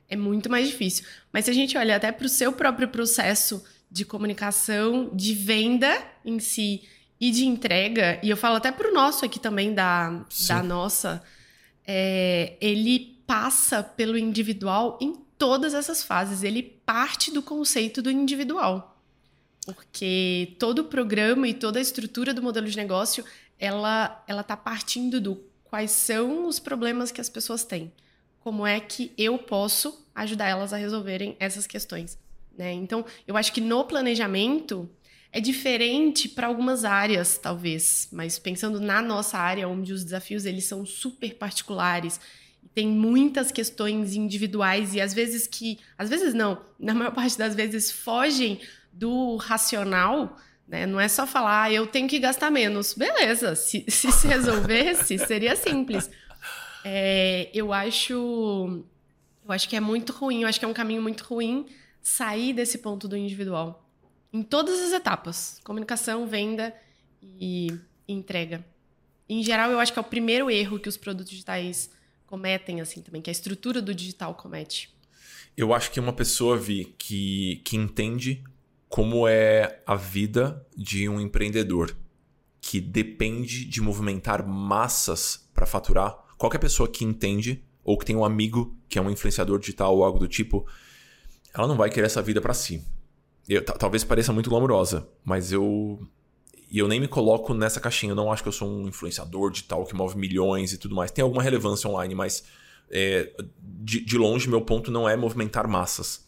é muito mais difícil. Mas se a gente olha até para o seu próprio processo de comunicação, de venda em si e de entrega, e eu falo até para o nosso aqui também, da, da nossa, é, ele passa pelo individual em todas essas fases. Ele parte do conceito do individual. Porque todo o programa e toda a estrutura do modelo de negócio, ela ela tá partindo do quais são os problemas que as pessoas têm. Como é que eu posso ajudar elas a resolverem essas questões, né? Então, eu acho que no planejamento é diferente para algumas áreas, talvez, mas pensando na nossa área, onde os desafios eles são super particulares tem muitas questões individuais e às vezes que, às vezes não, na maior parte das vezes fogem do racional, né? Não é só falar, ah, eu tenho que gastar menos. Beleza, se se, se resolvesse, seria simples. É, eu acho, eu acho que é muito ruim, eu acho que é um caminho muito ruim sair desse ponto do individual em todas as etapas, comunicação, venda e entrega. Em geral, eu acho que é o primeiro erro que os produtos digitais cometem, assim, também, que a estrutura do digital comete. Eu acho que uma pessoa, Vi, que, que entende como é a vida de um empreendedor, que depende de movimentar massas para faturar, qualquer pessoa que entende, ou que tem um amigo que é um influenciador digital ou algo do tipo, ela não vai querer essa vida para si. Eu, talvez pareça muito glamourosa, mas eu e eu nem me coloco nessa caixinha. Eu não acho que eu sou um influenciador digital que move milhões e tudo mais. Tem alguma relevância online, mas é, de, de longe, meu ponto não é movimentar massas.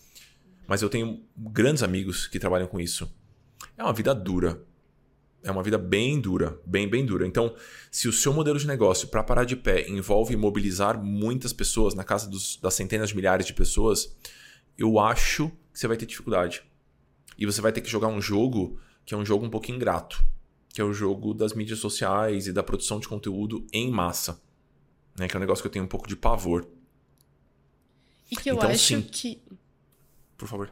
Mas eu tenho grandes amigos que trabalham com isso. É uma vida dura. É uma vida bem dura, bem, bem dura. Então, se o seu modelo de negócio para parar de pé envolve mobilizar muitas pessoas, na casa dos, das centenas de milhares de pessoas, eu acho que você vai ter dificuldade. E você vai ter que jogar um jogo que é um jogo um pouco ingrato, que é o jogo das mídias sociais e da produção de conteúdo em massa, né? Que é um negócio que eu tenho um pouco de pavor. E que eu então, acho sim, que por favor.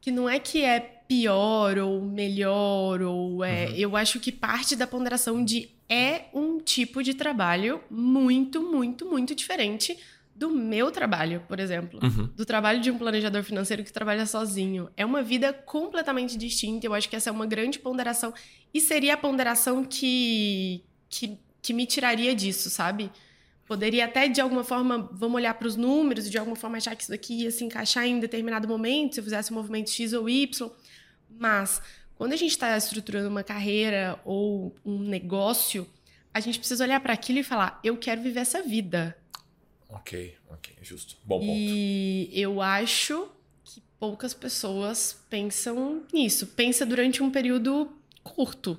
Que não é que é pior ou melhor ou é, uhum. eu acho que parte da ponderação de é um tipo de trabalho muito, muito, muito diferente do meu trabalho, por exemplo. Uhum. Do trabalho de um planejador financeiro que trabalha sozinho. É uma vida completamente distinta. Eu acho que essa é uma grande ponderação. E seria a ponderação que, que, que me tiraria disso, sabe? Poderia até, de alguma forma, vamos olhar para os números, de alguma forma achar que isso daqui ia se encaixar em determinado momento, se eu fizesse um movimento X ou Y. Mas, quando a gente está estruturando uma carreira ou um negócio, a gente precisa olhar para aquilo e falar: eu quero viver essa vida. Ok, ok, justo. Bom ponto. E eu acho que poucas pessoas pensam nisso. Pensa durante um período curto,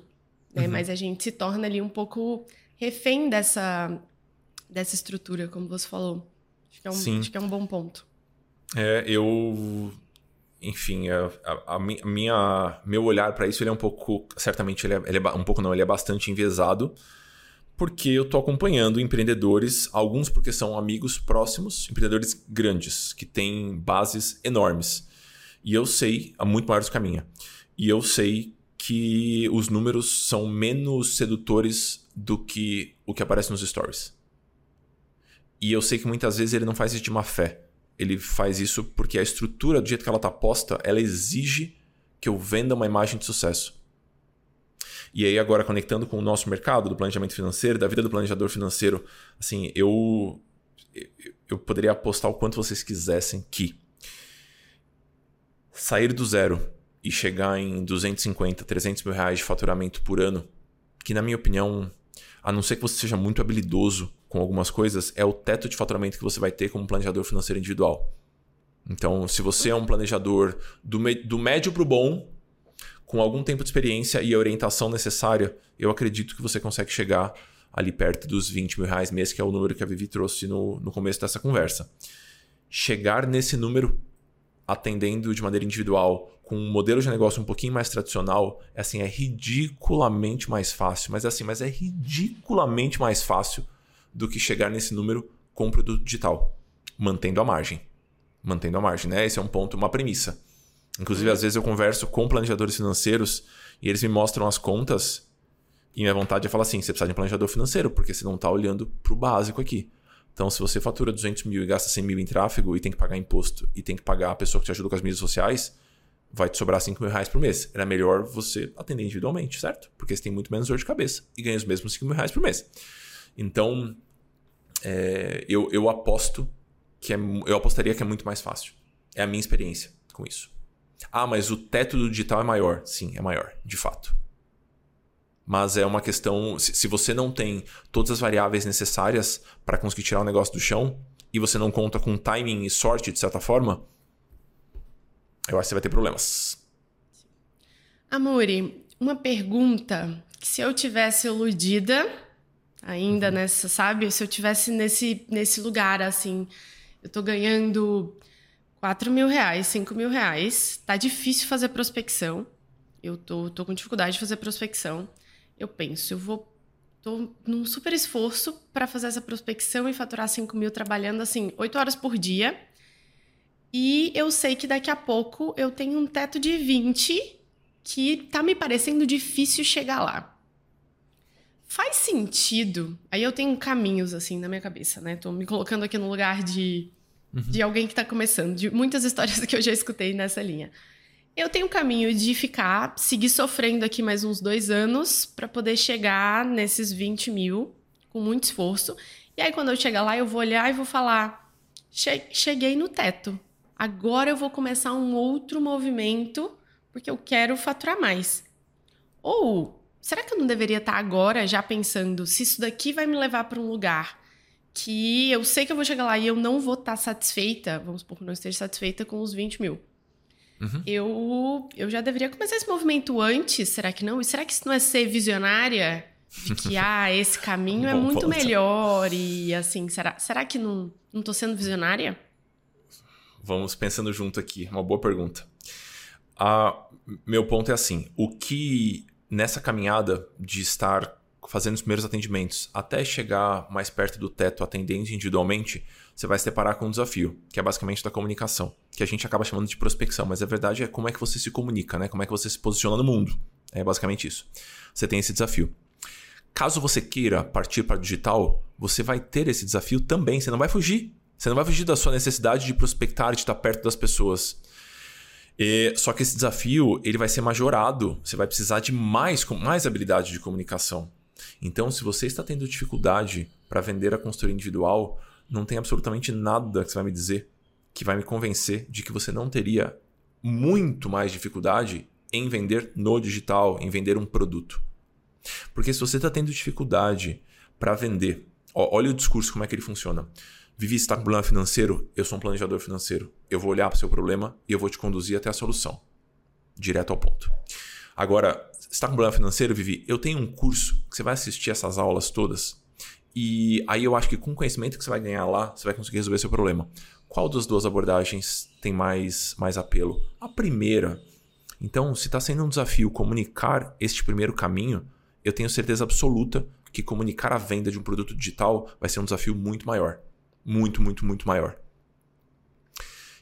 né? Uhum. Mas a gente se torna ali um pouco refém dessa, dessa estrutura, como você falou. Acho que é um, Sim. Acho que é um bom ponto. É, eu enfim, a, a, a, minha meu olhar para isso ele é um pouco, certamente ele é, ele é, um pouco não, ele é bastante enviesado, porque eu estou acompanhando empreendedores, alguns porque são amigos próximos, empreendedores grandes, que têm bases enormes. E eu sei, há muito maiores que a minha. E eu sei que os números são menos sedutores do que o que aparece nos stories. E eu sei que muitas vezes ele não faz isso de má fé. Ele faz isso porque a estrutura, do jeito que ela está posta, ela exige que eu venda uma imagem de sucesso. E aí, agora, conectando com o nosso mercado do planejamento financeiro, da vida do planejador financeiro, assim, eu, eu poderia apostar o quanto vocês quisessem que sair do zero e chegar em 250, 300 mil reais de faturamento por ano, que na minha opinião, a não ser que você seja muito habilidoso com algumas coisas, é o teto de faturamento que você vai ter como planejador financeiro individual. Então, se você é um planejador do, do médio para o bom, com algum tempo de experiência e a orientação necessária, eu acredito que você consegue chegar ali perto dos 20 mil reais mês, que é o número que a Vivi trouxe no, no começo dessa conversa. Chegar nesse número atendendo de maneira individual, com um modelo de negócio um pouquinho mais tradicional, é assim, é ridiculamente mais fácil, mas é assim, mas é ridiculamente mais fácil do que chegar nesse número com produto digital, mantendo a margem. Mantendo a margem, né? Esse é um ponto, uma premissa. Inclusive, às vezes eu converso com planejadores financeiros e eles me mostram as contas e minha vontade é falar assim: você precisa de um planejador financeiro, porque você não está olhando para o básico aqui. Então, se você fatura 200 mil e gasta 100 mil em tráfego e tem que pagar imposto e tem que pagar a pessoa que te ajuda com as mídias sociais, vai te sobrar 5 mil reais por mês. Era melhor você atender individualmente, certo? Porque você tem muito menos dor de cabeça e ganha os mesmos 5 mil reais por mês. Então, é, eu, eu aposto que é, eu apostaria que é muito mais fácil. É a minha experiência com isso. Ah, mas o teto do digital é maior. Sim, é maior, de fato. Mas é uma questão. Se, você não tem todas as variáveis necessárias para conseguir tirar o negócio do chão e você não conta com timing e sorte, de certa forma, eu acho que você vai ter problemas. Amore, uma pergunta que se eu tivesse iludida, ainda uhum. nessa, sabe? Se eu tivesse nesse, nesse lugar, assim, eu tô ganhando 4 mil reais, 5 mil reais, tá difícil fazer prospecção. Eu tô, tô com dificuldade de fazer prospecção. Eu penso, eu vou. tô num super esforço para fazer essa prospecção e faturar 5 mil trabalhando, assim, 8 horas por dia. E eu sei que daqui a pouco eu tenho um teto de 20 que tá me parecendo difícil chegar lá. Faz sentido. Aí eu tenho caminhos assim na minha cabeça, né? Tô me colocando aqui no lugar de, uhum. de alguém que tá começando, de muitas histórias que eu já escutei nessa linha. Eu tenho um caminho de ficar, seguir sofrendo aqui mais uns dois anos para poder chegar nesses 20 mil com muito esforço. E aí, quando eu chegar lá, eu vou olhar e vou falar: cheguei no teto. Agora eu vou começar um outro movimento porque eu quero faturar mais. Ou será que eu não deveria estar agora já pensando se isso daqui vai me levar para um lugar que eu sei que eu vou chegar lá e eu não vou estar satisfeita, vamos supor que não esteja satisfeita com os 20 mil. Uhum. Eu, eu já deveria começar esse movimento antes, será que não? E será que isso não é ser visionária? De que, ah, esse caminho é muito ponto. melhor e assim, será, será que não, não tô sendo visionária? Vamos pensando junto aqui, uma boa pergunta. Ah, meu ponto é assim: o que nessa caminhada de estar fazendo os primeiros atendimentos até chegar mais perto do teto atendendo individualmente, você vai se deparar com um desafio, que é basicamente da comunicação, que a gente acaba chamando de prospecção, mas a verdade é como é que você se comunica, né? Como é que você se posiciona no mundo. É basicamente isso. Você tem esse desafio. Caso você queira partir para o digital, você vai ter esse desafio também, você não vai fugir. Você não vai fugir da sua necessidade de prospectar, de estar perto das pessoas. E, só que esse desafio ele vai ser majorado. Você vai precisar de mais, mais habilidade de comunicação. Então, se você está tendo dificuldade para vender a consultoria individual, não tem absolutamente nada que você vai me dizer que vai me convencer de que você não teria muito mais dificuldade em vender no digital, em vender um produto. Porque se você está tendo dificuldade para vender, ó, olha o discurso, como é que ele funciona. Vivi, está com problema financeiro? Eu sou um planejador financeiro. Eu vou olhar para o seu problema e eu vou te conduzir até a solução. Direto ao ponto. Agora, está com problema financeiro, Vivi? Eu tenho um curso que você vai assistir essas aulas todas. E aí eu acho que com o conhecimento que você vai ganhar lá, você vai conseguir resolver seu problema. Qual das duas abordagens tem mais, mais apelo? A primeira. Então, se está sendo um desafio comunicar este primeiro caminho, eu tenho certeza absoluta que comunicar a venda de um produto digital vai ser um desafio muito maior muito, muito, muito maior.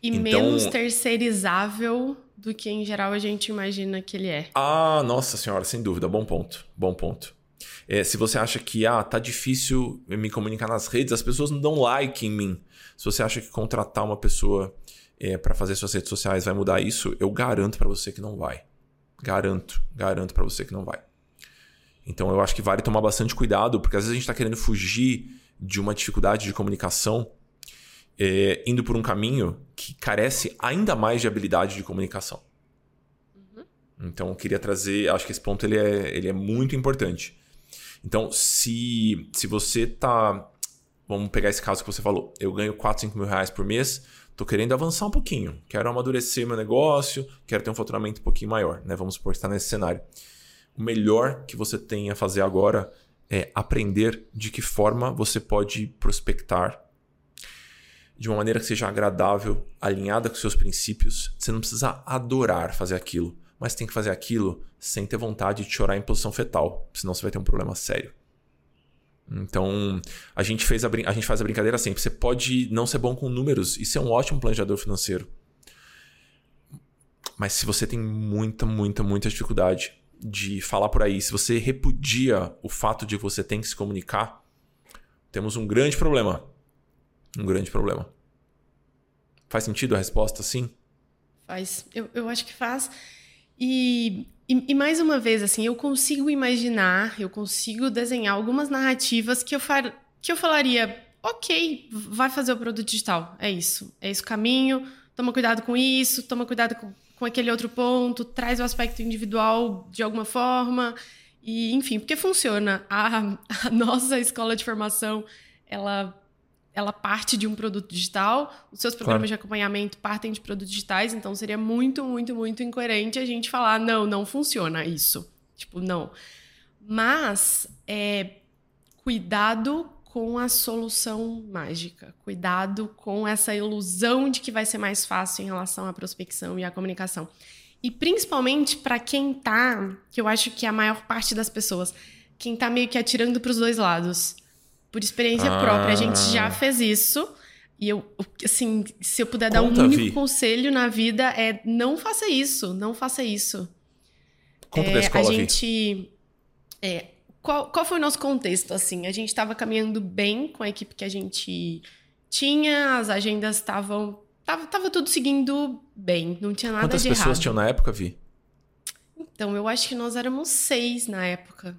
E então... menos terceirizável do que em geral a gente imagina que ele é. Ah, nossa senhora, sem dúvida, bom ponto, bom ponto. É, se você acha que ah, tá difícil me comunicar nas redes, as pessoas não dão like em mim. Se você acha que contratar uma pessoa é, para fazer suas redes sociais vai mudar isso, eu garanto para você que não vai. Garanto, garanto para você que não vai. Então eu acho que vale tomar bastante cuidado, porque às vezes a gente está querendo fugir de uma dificuldade de comunicação, é, indo por um caminho que carece ainda mais de habilidade de comunicação. Uhum. Então, eu queria trazer, acho que esse ponto ele é, ele é muito importante. Então, se, se você está Vamos pegar esse caso que você falou. Eu ganho 4, 5 mil reais por mês, estou querendo avançar um pouquinho. Quero amadurecer meu negócio, quero ter um faturamento um pouquinho maior. Né? Vamos supor que está nesse cenário. O melhor que você tem a fazer agora é aprender de que forma você pode prospectar de uma maneira que seja agradável, alinhada com seus princípios. Você não precisa adorar fazer aquilo, mas tem que fazer aquilo sem ter vontade de chorar em posição fetal, senão você vai ter um problema sério. Então, a gente, fez a, a gente faz a brincadeira sempre. Você pode não ser bom com números e ser um ótimo planejador financeiro. Mas se você tem muita, muita, muita dificuldade de falar por aí, se você repudia o fato de você tem que se comunicar, temos um grande problema. Um grande problema. Faz sentido a resposta, sim? Faz. Eu, eu acho que faz. E, e, e, mais uma vez, assim, eu consigo imaginar, eu consigo desenhar algumas narrativas que eu, far, que eu falaria, ok, vai fazer o produto digital. É isso. É esse o caminho. Toma cuidado com isso, toma cuidado com com aquele outro ponto, traz o aspecto individual de alguma forma. E, enfim, porque funciona. A, a nossa escola de formação, ela ela parte de um produto digital, os seus programas claro. de acompanhamento partem de produtos digitais, então seria muito, muito, muito incoerente a gente falar, não, não funciona isso. Tipo, não. Mas, é, cuidado com a solução mágica. Cuidado com essa ilusão de que vai ser mais fácil em relação à prospecção e à comunicação. E principalmente para quem tá, que eu acho que é a maior parte das pessoas, quem tá meio que atirando para os dois lados. Por experiência ah. própria, a gente já fez isso. E eu, assim, se eu puder Conta, dar um único Vi. conselho na vida é não faça isso, não faça isso. Conta é, da escola, a gente é, qual, qual foi o nosso contexto, assim? A gente estava caminhando bem com a equipe que a gente tinha, as agendas estavam... Tava, tava tudo seguindo bem, não tinha nada Quantas de errado. Quantas pessoas tinham na época, Vi? Então, eu acho que nós éramos seis na época.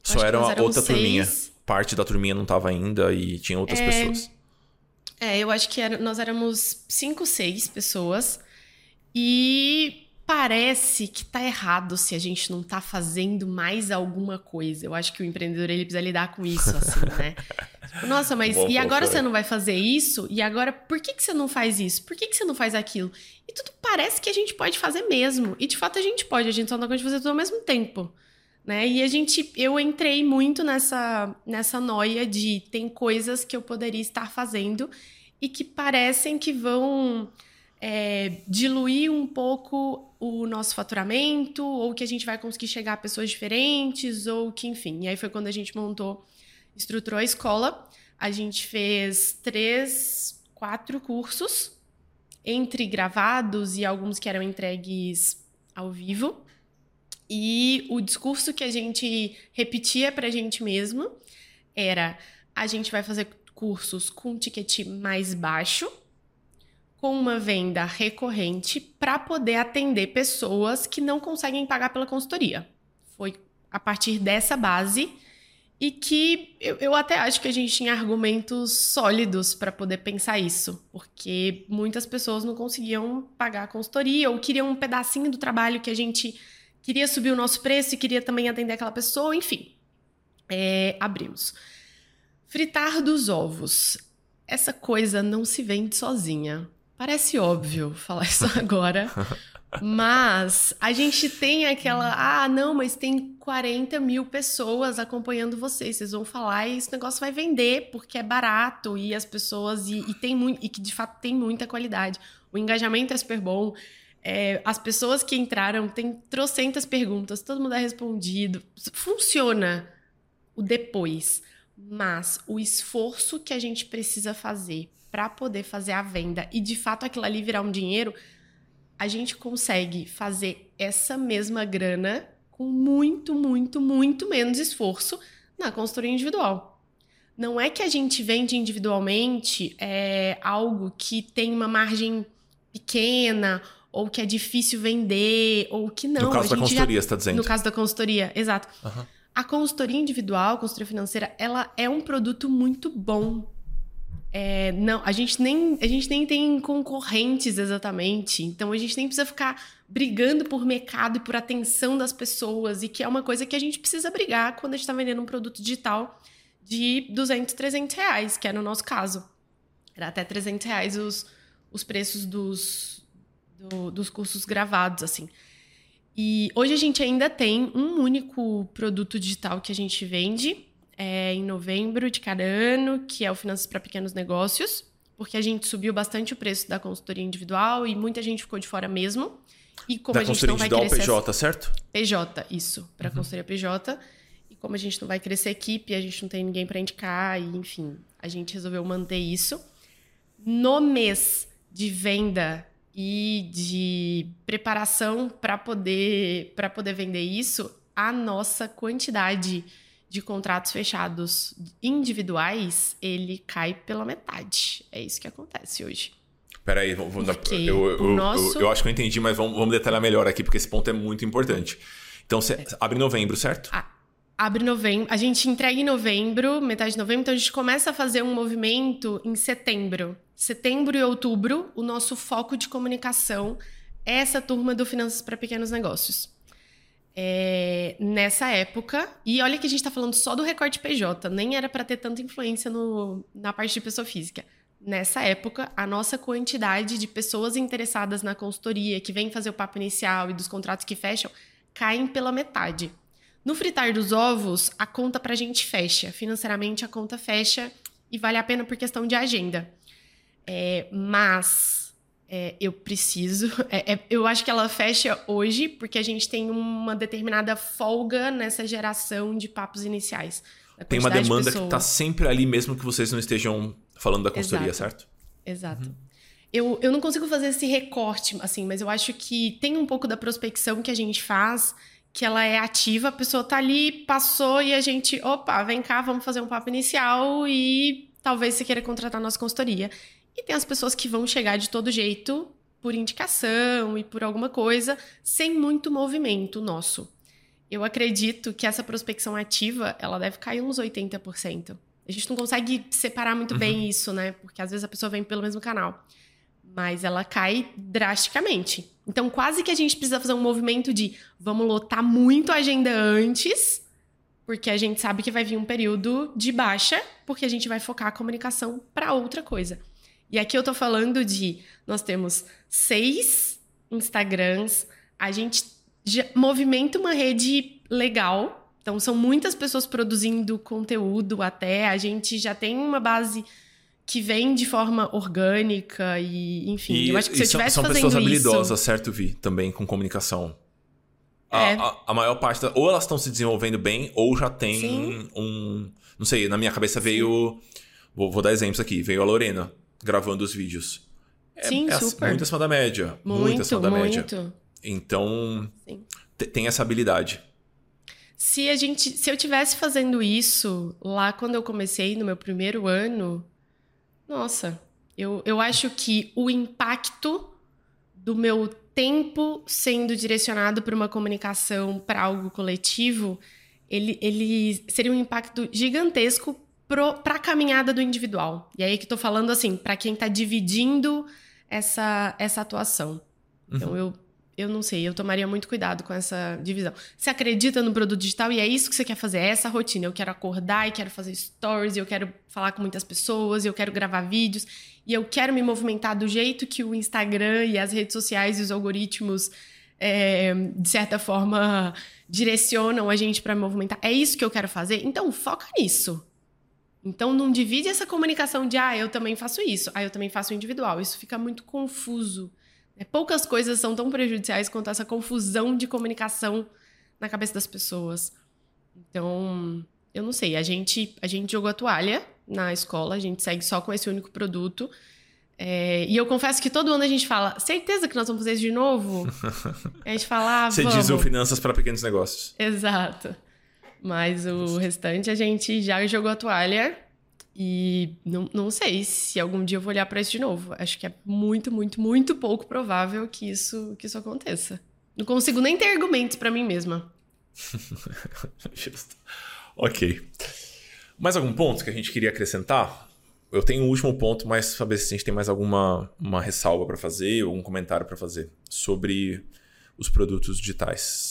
Só era uma outra seis. turminha. Parte da turminha não estava ainda e tinha outras é... pessoas. É, eu acho que era, nós éramos cinco, seis pessoas. E parece que tá errado se a gente não tá fazendo mais alguma coisa. Eu acho que o empreendedor ele precisa lidar com isso, assim, né? Tipo, Nossa, mas Bom, e agora você não vai fazer isso? E agora por que, que você não faz isso? Por que, que você não faz aquilo? E tudo parece que a gente pode fazer mesmo. E de fato a gente pode, a gente só não pode fazer tudo ao mesmo tempo. Né? E a gente, eu entrei muito nessa, nessa noia de tem coisas que eu poderia estar fazendo e que parecem que vão é, diluir um pouco o nosso faturamento, ou que a gente vai conseguir chegar a pessoas diferentes, ou que, enfim. E aí foi quando a gente montou, estruturou a escola. A gente fez três, quatro cursos, entre gravados e alguns que eram entregues ao vivo. E o discurso que a gente repetia para a gente mesmo era: a gente vai fazer cursos com ticket mais baixo, com uma venda recorrente para poder atender pessoas que não conseguem pagar pela consultoria. Foi a partir dessa base e que eu, eu até acho que a gente tinha argumentos sólidos para poder pensar isso, porque muitas pessoas não conseguiam pagar a consultoria ou queriam um pedacinho do trabalho que a gente queria subir o nosso preço e queria também atender aquela pessoa, enfim. É, abrimos. Fritar dos ovos. Essa coisa não se vende sozinha. Parece óbvio falar isso agora, mas a gente tem aquela. Ah, não, mas tem 40 mil pessoas acompanhando vocês. Vocês vão falar e esse negócio vai vender porque é barato e as pessoas. E, e tem muito, e que de fato tem muita qualidade. O engajamento é super bom. É, as pessoas que entraram têm trocentas perguntas, todo mundo é respondido. Funciona o depois. Mas o esforço que a gente precisa fazer para poder fazer a venda e de fato aquilo ali virar um dinheiro, a gente consegue fazer essa mesma grana com muito, muito, muito menos esforço na consultoria individual. Não é que a gente vende individualmente é, algo que tem uma margem pequena ou que é difícil vender ou que não. No caso da consultoria, já... está dizendo. No caso da consultoria, exato. Uhum. A consultoria individual, a consultoria financeira, ela é um produto muito bom é, não, a gente, nem, a gente nem tem concorrentes exatamente. Então a gente nem precisa ficar brigando por mercado e por atenção das pessoas, e que é uma coisa que a gente precisa brigar quando a gente está vendendo um produto digital de 200, 300 reais, que é no nosso caso. Era até 300 reais os, os preços dos, do, dos cursos gravados, assim. E hoje a gente ainda tem um único produto digital que a gente vende, é, em novembro de cada ano, que é o Finanças para Pequenos Negócios, porque a gente subiu bastante o preço da consultoria individual e muita gente ficou de fora mesmo. E como da a gente não vai crescer. PJ, certo? PJ, isso, para uhum. consultoria PJ. E como a gente não vai crescer equipe, a gente não tem ninguém para indicar, e enfim, a gente resolveu manter isso. No mês de venda e de preparação para poder, poder vender isso, a nossa quantidade de contratos fechados individuais, ele cai pela metade. É isso que acontece hoje. Peraí, vamos, eu, eu, nosso... eu, eu, acho que eu entendi, mas vamos, vamos, detalhar melhor aqui, porque esse ponto é muito importante. Então, você é. abre em novembro, certo? Ah, abre em novembro. A gente entrega em novembro, metade de novembro, então a gente começa a fazer um movimento em setembro. Setembro e outubro, o nosso foco de comunicação é essa turma do Finanças para Pequenos Negócios é, nessa época. E olha que a gente está falando só do recorte PJ, nem era para ter tanta influência no, na parte de pessoa física. Nessa época, a nossa quantidade de pessoas interessadas na consultoria, que vem fazer o papo inicial e dos contratos que fecham, caem pela metade. No fritar dos ovos, a conta pra gente fecha. Financeiramente, a conta fecha e vale a pena por questão de agenda. É, mas é, eu preciso. É, é, eu acho que ela fecha hoje porque a gente tem uma determinada folga nessa geração de papos iniciais. Tem uma demanda de que está sempre ali, mesmo que vocês não estejam falando da consultoria, Exato. certo? Exato. Uhum. Eu, eu não consigo fazer esse recorte, assim, mas eu acho que tem um pouco da prospecção que a gente faz, que ela é ativa, a pessoa tá ali, passou e a gente, opa, vem cá, vamos fazer um papo inicial e talvez você queira contratar nossa consultoria. E tem as pessoas que vão chegar de todo jeito, por indicação e por alguma coisa, sem muito movimento nosso. Eu acredito que essa prospecção ativa, ela deve cair uns 80%. A gente não consegue separar muito uhum. bem isso, né? Porque às vezes a pessoa vem pelo mesmo canal. Mas ela cai drasticamente. Então, quase que a gente precisa fazer um movimento de vamos lotar muito a agenda antes, porque a gente sabe que vai vir um período de baixa, porque a gente vai focar a comunicação para outra coisa. E aqui eu tô falando de nós temos seis Instagrams, a gente movimenta uma rede legal então, são muitas pessoas produzindo conteúdo até. A gente já tem uma base que vem de forma orgânica e, enfim. E, eu acho que se eu tivesse são, são pessoas habilidosas, certo, Vi? Também com comunicação. É. A, a, a, maior parte da, ou elas estão se desenvolvendo bem ou já tem Sim. um não sei na minha cabeça veio vou, vou, dar exemplos aqui veio a Lorena gravando os vídeos é, Sim, é super. muito acima da média muito, muito acima da muito. média então tem essa habilidade se a gente, se eu tivesse fazendo isso lá quando eu comecei no meu primeiro ano, nossa, eu, eu acho que o impacto do meu tempo sendo direcionado para uma comunicação para algo coletivo, ele, ele seria um impacto gigantesco para a caminhada do individual. E aí que estou falando assim, para quem está dividindo essa, essa atuação. Então, uhum. eu eu não sei, eu tomaria muito cuidado com essa divisão. Você acredita no produto digital e é isso que você quer fazer, é essa rotina. Eu quero acordar e quero fazer stories, eu quero falar com muitas pessoas, eu quero gravar vídeos e eu quero me movimentar do jeito que o Instagram e as redes sociais e os algoritmos, é, de certa forma, direcionam a gente para movimentar. É isso que eu quero fazer? Então, foca nisso. Então, não divide essa comunicação de, ah, eu também faço isso, ah, eu também faço individual. Isso fica muito confuso. É, poucas coisas são tão prejudiciais quanto essa confusão de comunicação na cabeça das pessoas. Então, eu não sei. A gente, a gente jogou a toalha na escola, a gente segue só com esse único produto. É, e eu confesso que todo ano a gente fala, certeza que nós vamos fazer isso de novo? a gente fala, ah, Você diz o Finanças para Pequenos Negócios. Exato. Mas o restante a gente já jogou a toalha e não, não sei se algum dia eu vou olhar para isso de novo. Acho que é muito, muito, muito pouco provável que isso, que isso aconteça. Não consigo nem ter argumentos para mim mesma. Justo. Ok. Mais algum ponto que a gente queria acrescentar? Eu tenho um último ponto, mas saber se a gente tem mais alguma uma ressalva para fazer, algum comentário para fazer sobre os produtos digitais.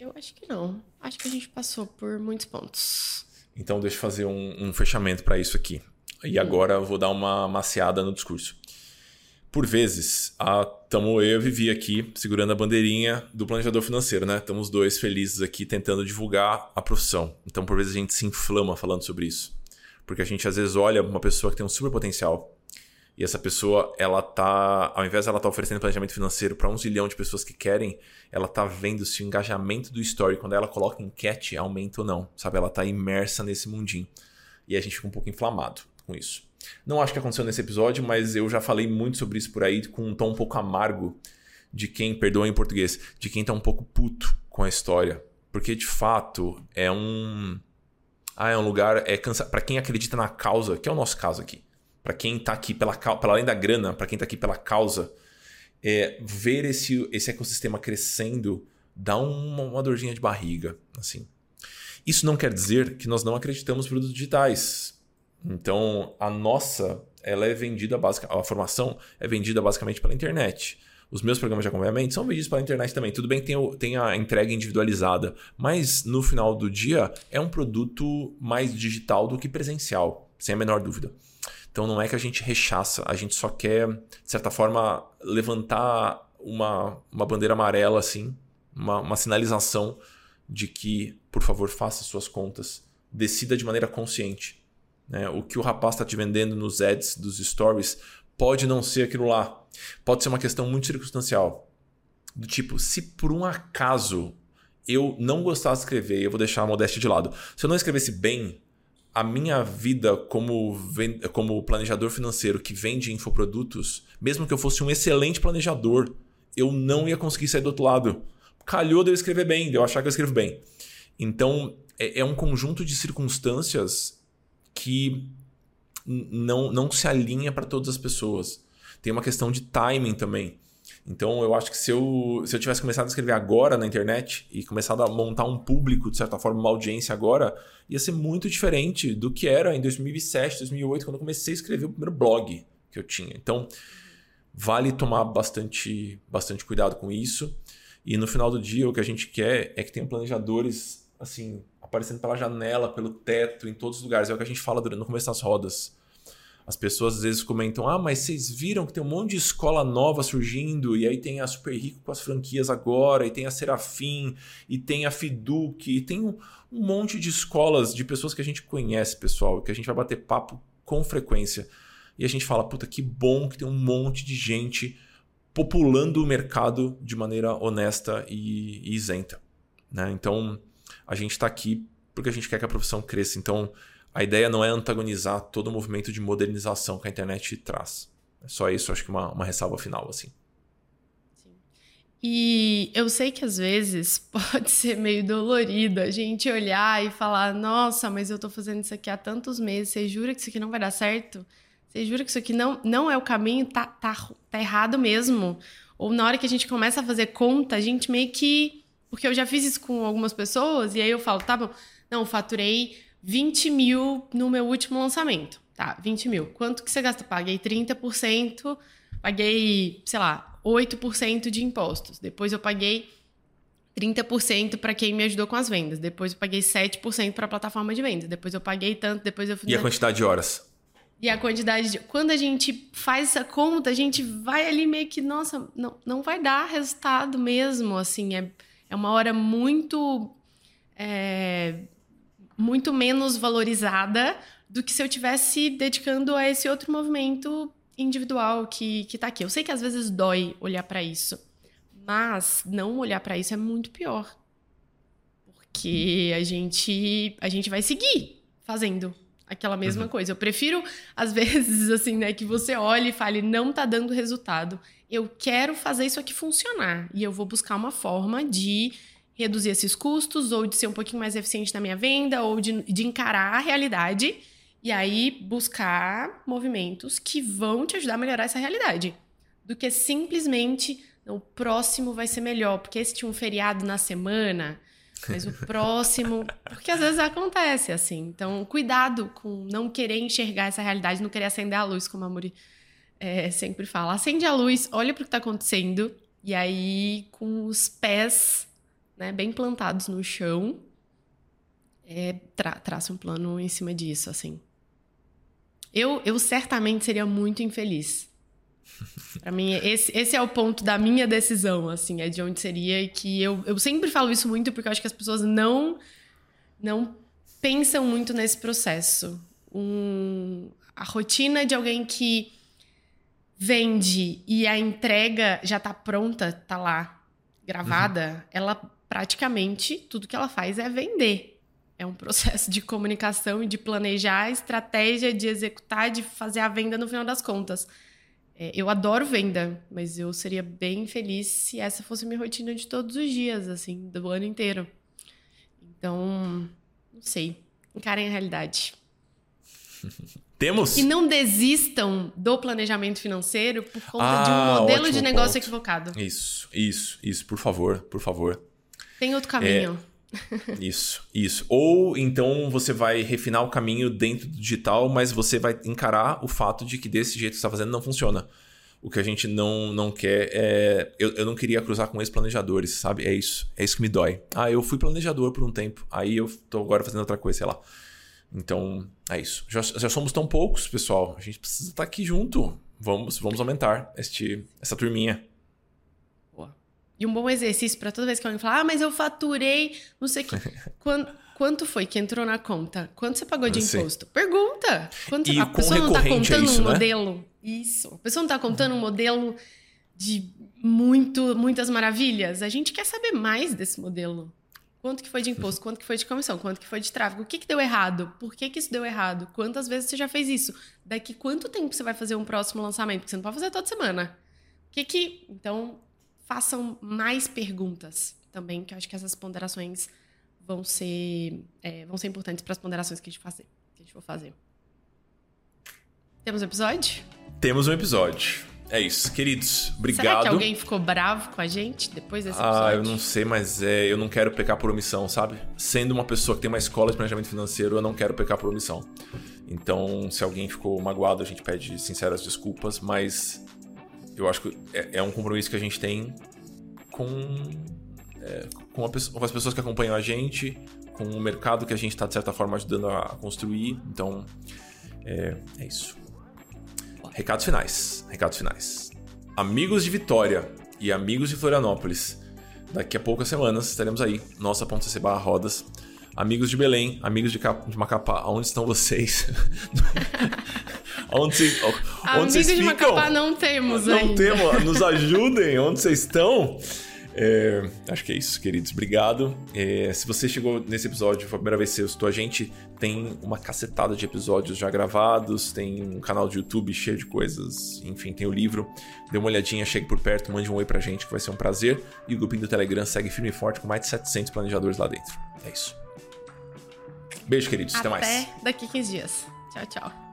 Eu acho que não. Acho que a gente passou por muitos pontos. Então, deixa eu fazer um, um fechamento para isso aqui. E agora eu vou dar uma maciada no discurso. Por vezes, a, tamo eu e Vivi aqui segurando a bandeirinha do planejador financeiro, né? Estamos dois felizes aqui tentando divulgar a profissão. Então, por vezes, a gente se inflama falando sobre isso. Porque a gente às vezes olha uma pessoa que tem um super potencial e essa pessoa, ela tá, ao invés de ela estar tá oferecendo planejamento financeiro para um zilhão de pessoas que querem, ela tá vendo se o engajamento do story, quando ela coloca enquete, aumenta ou não, sabe? Ela tá imersa nesse mundinho. E a gente fica um pouco inflamado com isso. Não acho que aconteceu nesse episódio, mas eu já falei muito sobre isso por aí com um tom um pouco amargo de quem, perdoa em português, de quem tá um pouco puto com a história. Porque de fato é um. Ah, é um lugar. É cansa... para quem acredita na causa, que é o nosso caso aqui para quem está aqui pela, além da grana, para quem está aqui pela causa, é, ver esse, esse ecossistema crescendo dá uma, uma dorzinha de barriga, assim. Isso não quer dizer que nós não acreditamos em produtos digitais. Então, a nossa, ela é vendida basicamente, a formação é vendida basicamente pela internet. Os meus programas de acompanhamento são vendidos pela internet também. Tudo bem que tem, tem a entrega individualizada, mas no final do dia é um produto mais digital do que presencial, sem a menor dúvida. Então não é que a gente rechaça, a gente só quer, de certa forma, levantar uma, uma bandeira amarela, assim, uma, uma sinalização de que, por favor, faça suas contas, decida de maneira consciente. Né? O que o rapaz está te vendendo nos ads dos stories pode não ser aquilo lá. Pode ser uma questão muito circunstancial. Do tipo, se por um acaso eu não gostasse de escrever, eu vou deixar a modéstia de lado. Se eu não escrevesse bem, a minha vida como, como planejador financeiro que vende infoprodutos, mesmo que eu fosse um excelente planejador, eu não ia conseguir sair do outro lado. Calhou de eu escrever bem, de eu achar que eu escrevo bem. Então, é, é um conjunto de circunstâncias que não, não se alinha para todas as pessoas. Tem uma questão de timing também. Então eu acho que se eu, se eu tivesse começado a escrever agora na internet e começado a montar um público, de certa forma, uma audiência agora, ia ser muito diferente do que era em 2007, 2008, quando eu comecei a escrever o primeiro blog que eu tinha. Então vale tomar bastante, bastante cuidado com isso. E no final do dia, o que a gente quer é que tenham planejadores assim aparecendo pela janela, pelo teto, em todos os lugares. É o que a gente fala no começo das rodas. As pessoas às vezes comentam: ah, mas vocês viram que tem um monte de escola nova surgindo, e aí tem a Super Rico com as franquias agora, e tem a Serafim, e tem a Fiduc, e tem um, um monte de escolas de pessoas que a gente conhece, pessoal, que a gente vai bater papo com frequência. E a gente fala: puta, que bom que tem um monte de gente populando o mercado de maneira honesta e, e isenta. Né? Então, a gente está aqui porque a gente quer que a profissão cresça. Então, a ideia não é antagonizar todo o movimento de modernização que a internet traz. É só isso, acho que uma, uma ressalva final, assim. E eu sei que às vezes pode ser meio dolorido a gente olhar e falar: nossa, mas eu tô fazendo isso aqui há tantos meses, você jura que isso aqui não vai dar certo? Você jura que isso aqui não, não é o caminho? Tá, tá, tá errado mesmo? Ou na hora que a gente começa a fazer conta, a gente meio que. Porque eu já fiz isso com algumas pessoas, e aí eu falo: tá bom, não, faturei 20 mil no meu último lançamento. Tá, 20 mil. Quanto que você gasta? Paguei 30%, paguei, sei lá, 8% de impostos. Depois eu paguei 30% para quem me ajudou com as vendas. Depois eu paguei 7% para a plataforma de vendas. Depois eu paguei tanto, depois eu E a quantidade de horas? E a quantidade de. Quando a gente faz essa conta, a gente vai ali meio que, nossa, não, não vai dar resultado mesmo. Assim, é, é uma hora muito. É, muito menos valorizada do que se eu tivesse dedicando a esse outro movimento individual que, que tá aqui. Eu sei que às vezes dói olhar para isso, mas não olhar para isso é muito pior. Porque a gente, a gente vai seguir fazendo aquela mesma uhum. coisa. Eu prefiro, às vezes, assim, né, que você olhe e fale, não tá dando resultado. Eu quero fazer isso aqui funcionar. E eu vou buscar uma forma de reduzir esses custos, ou de ser um pouquinho mais eficiente na minha venda, ou de, de encarar a realidade e aí buscar movimentos que vão te ajudar a melhorar essa realidade. Do que simplesmente o próximo vai ser melhor, porque esse tinha um feriado na semana, mas o próximo. Porque às vezes acontece assim. Então, cuidado com não querer enxergar essa realidade, não querer acender a luz, como a Muri é, sempre fala. Acende a luz, olha para o que está acontecendo, e aí, com os pés né, bem plantados no chão, é, tra traça um plano em cima disso, assim. Eu, eu certamente seria muito infeliz. Para mim, esse, esse é o ponto da minha decisão, assim, é de onde seria. E que eu, eu sempre falo isso muito porque eu acho que as pessoas não, não pensam muito nesse processo. Um, a rotina de alguém que vende e a entrega já tá pronta, tá lá, gravada, uhum. ela praticamente tudo que ela faz é vender. É um processo de comunicação e de planejar a estratégia, de executar, de fazer a venda no final das contas. É, eu adoro venda, mas eu seria bem feliz se essa fosse minha rotina de todos os dias, assim, do ano inteiro. Então, não sei. Encarem a realidade. Temos? E não desistam do planejamento financeiro por conta ah, de um ah, modelo de negócio ponto. equivocado. Isso, isso, isso, por favor, por favor. Tem outro caminho. É, isso, isso. Ou então você vai refinar o caminho dentro do digital, mas você vai encarar o fato de que desse jeito que você está fazendo não funciona. O que a gente não, não quer é. Eu, eu não queria cruzar com ex-planejadores, sabe? É isso. É isso que me dói. Ah, eu fui planejador por um tempo. Aí eu tô agora fazendo outra coisa, sei lá. Então, é isso. Já, já somos tão poucos, pessoal. A gente precisa estar tá aqui junto. Vamos, vamos aumentar este, essa turminha. E um bom exercício para toda vez que alguém falar, ah, mas eu faturei, não sei o que. Quando, quanto foi que entrou na conta? Quanto você pagou de imposto? Pergunta. Quanto, e a pessoa não está é contando é isso, um né? modelo. Isso. A pessoa não está contando um modelo de muito, muitas maravilhas. A gente quer saber mais desse modelo. Quanto que foi de imposto? Quanto que foi de comissão? Quanto que foi de tráfego? O que, que deu errado? Por que, que isso deu errado? Quantas vezes você já fez isso? Daqui quanto tempo você vai fazer um próximo lançamento? Porque você não pode fazer toda semana. O que que... Então, façam mais perguntas também, que eu acho que essas ponderações vão ser, é, vão ser importantes para as ponderações que a gente, fazer, que a gente for fazer. Temos um episódio? Temos um episódio. É isso, queridos. Obrigado. Será que alguém ficou bravo com a gente depois desse episódio? Ah, eu não sei, mas é, eu não quero pecar por omissão, sabe? Sendo uma pessoa que tem uma escola de planejamento financeiro, eu não quero pecar por omissão. Então, se alguém ficou magoado, a gente pede sinceras desculpas, mas eu acho que é, é um compromisso que a gente tem com, é, com, com, as pessoas que acompanham a gente, com o mercado que a gente está, de certa forma, ajudando a construir. Então, é, é isso. Recados finais. Recados finais. Amigos de Vitória e amigos de Florianópolis. Daqui a poucas semanas estaremos aí, nossa.cc barra rodas. Amigos de Belém, amigos de, Cap de Macapá, onde estão vocês? onde, cês, onde vocês de Macapá não temos Não ainda. temos, nos ajudem, onde vocês estão? É, acho que é isso, queridos. Obrigado. É, se você chegou nesse episódio, foi a primeira vez que você escutou a gente, tem uma cacetada de episódios já gravados, tem um canal de YouTube cheio de coisas, enfim, tem o livro. Dê uma olhadinha, chegue por perto, mande um oi pra gente, que vai ser um prazer. E o grupinho do Telegram segue firme e forte com mais de 700 planejadores lá dentro. É isso. Beijo, queridos. Até, Até mais. daqui 15 dias. Tchau, tchau.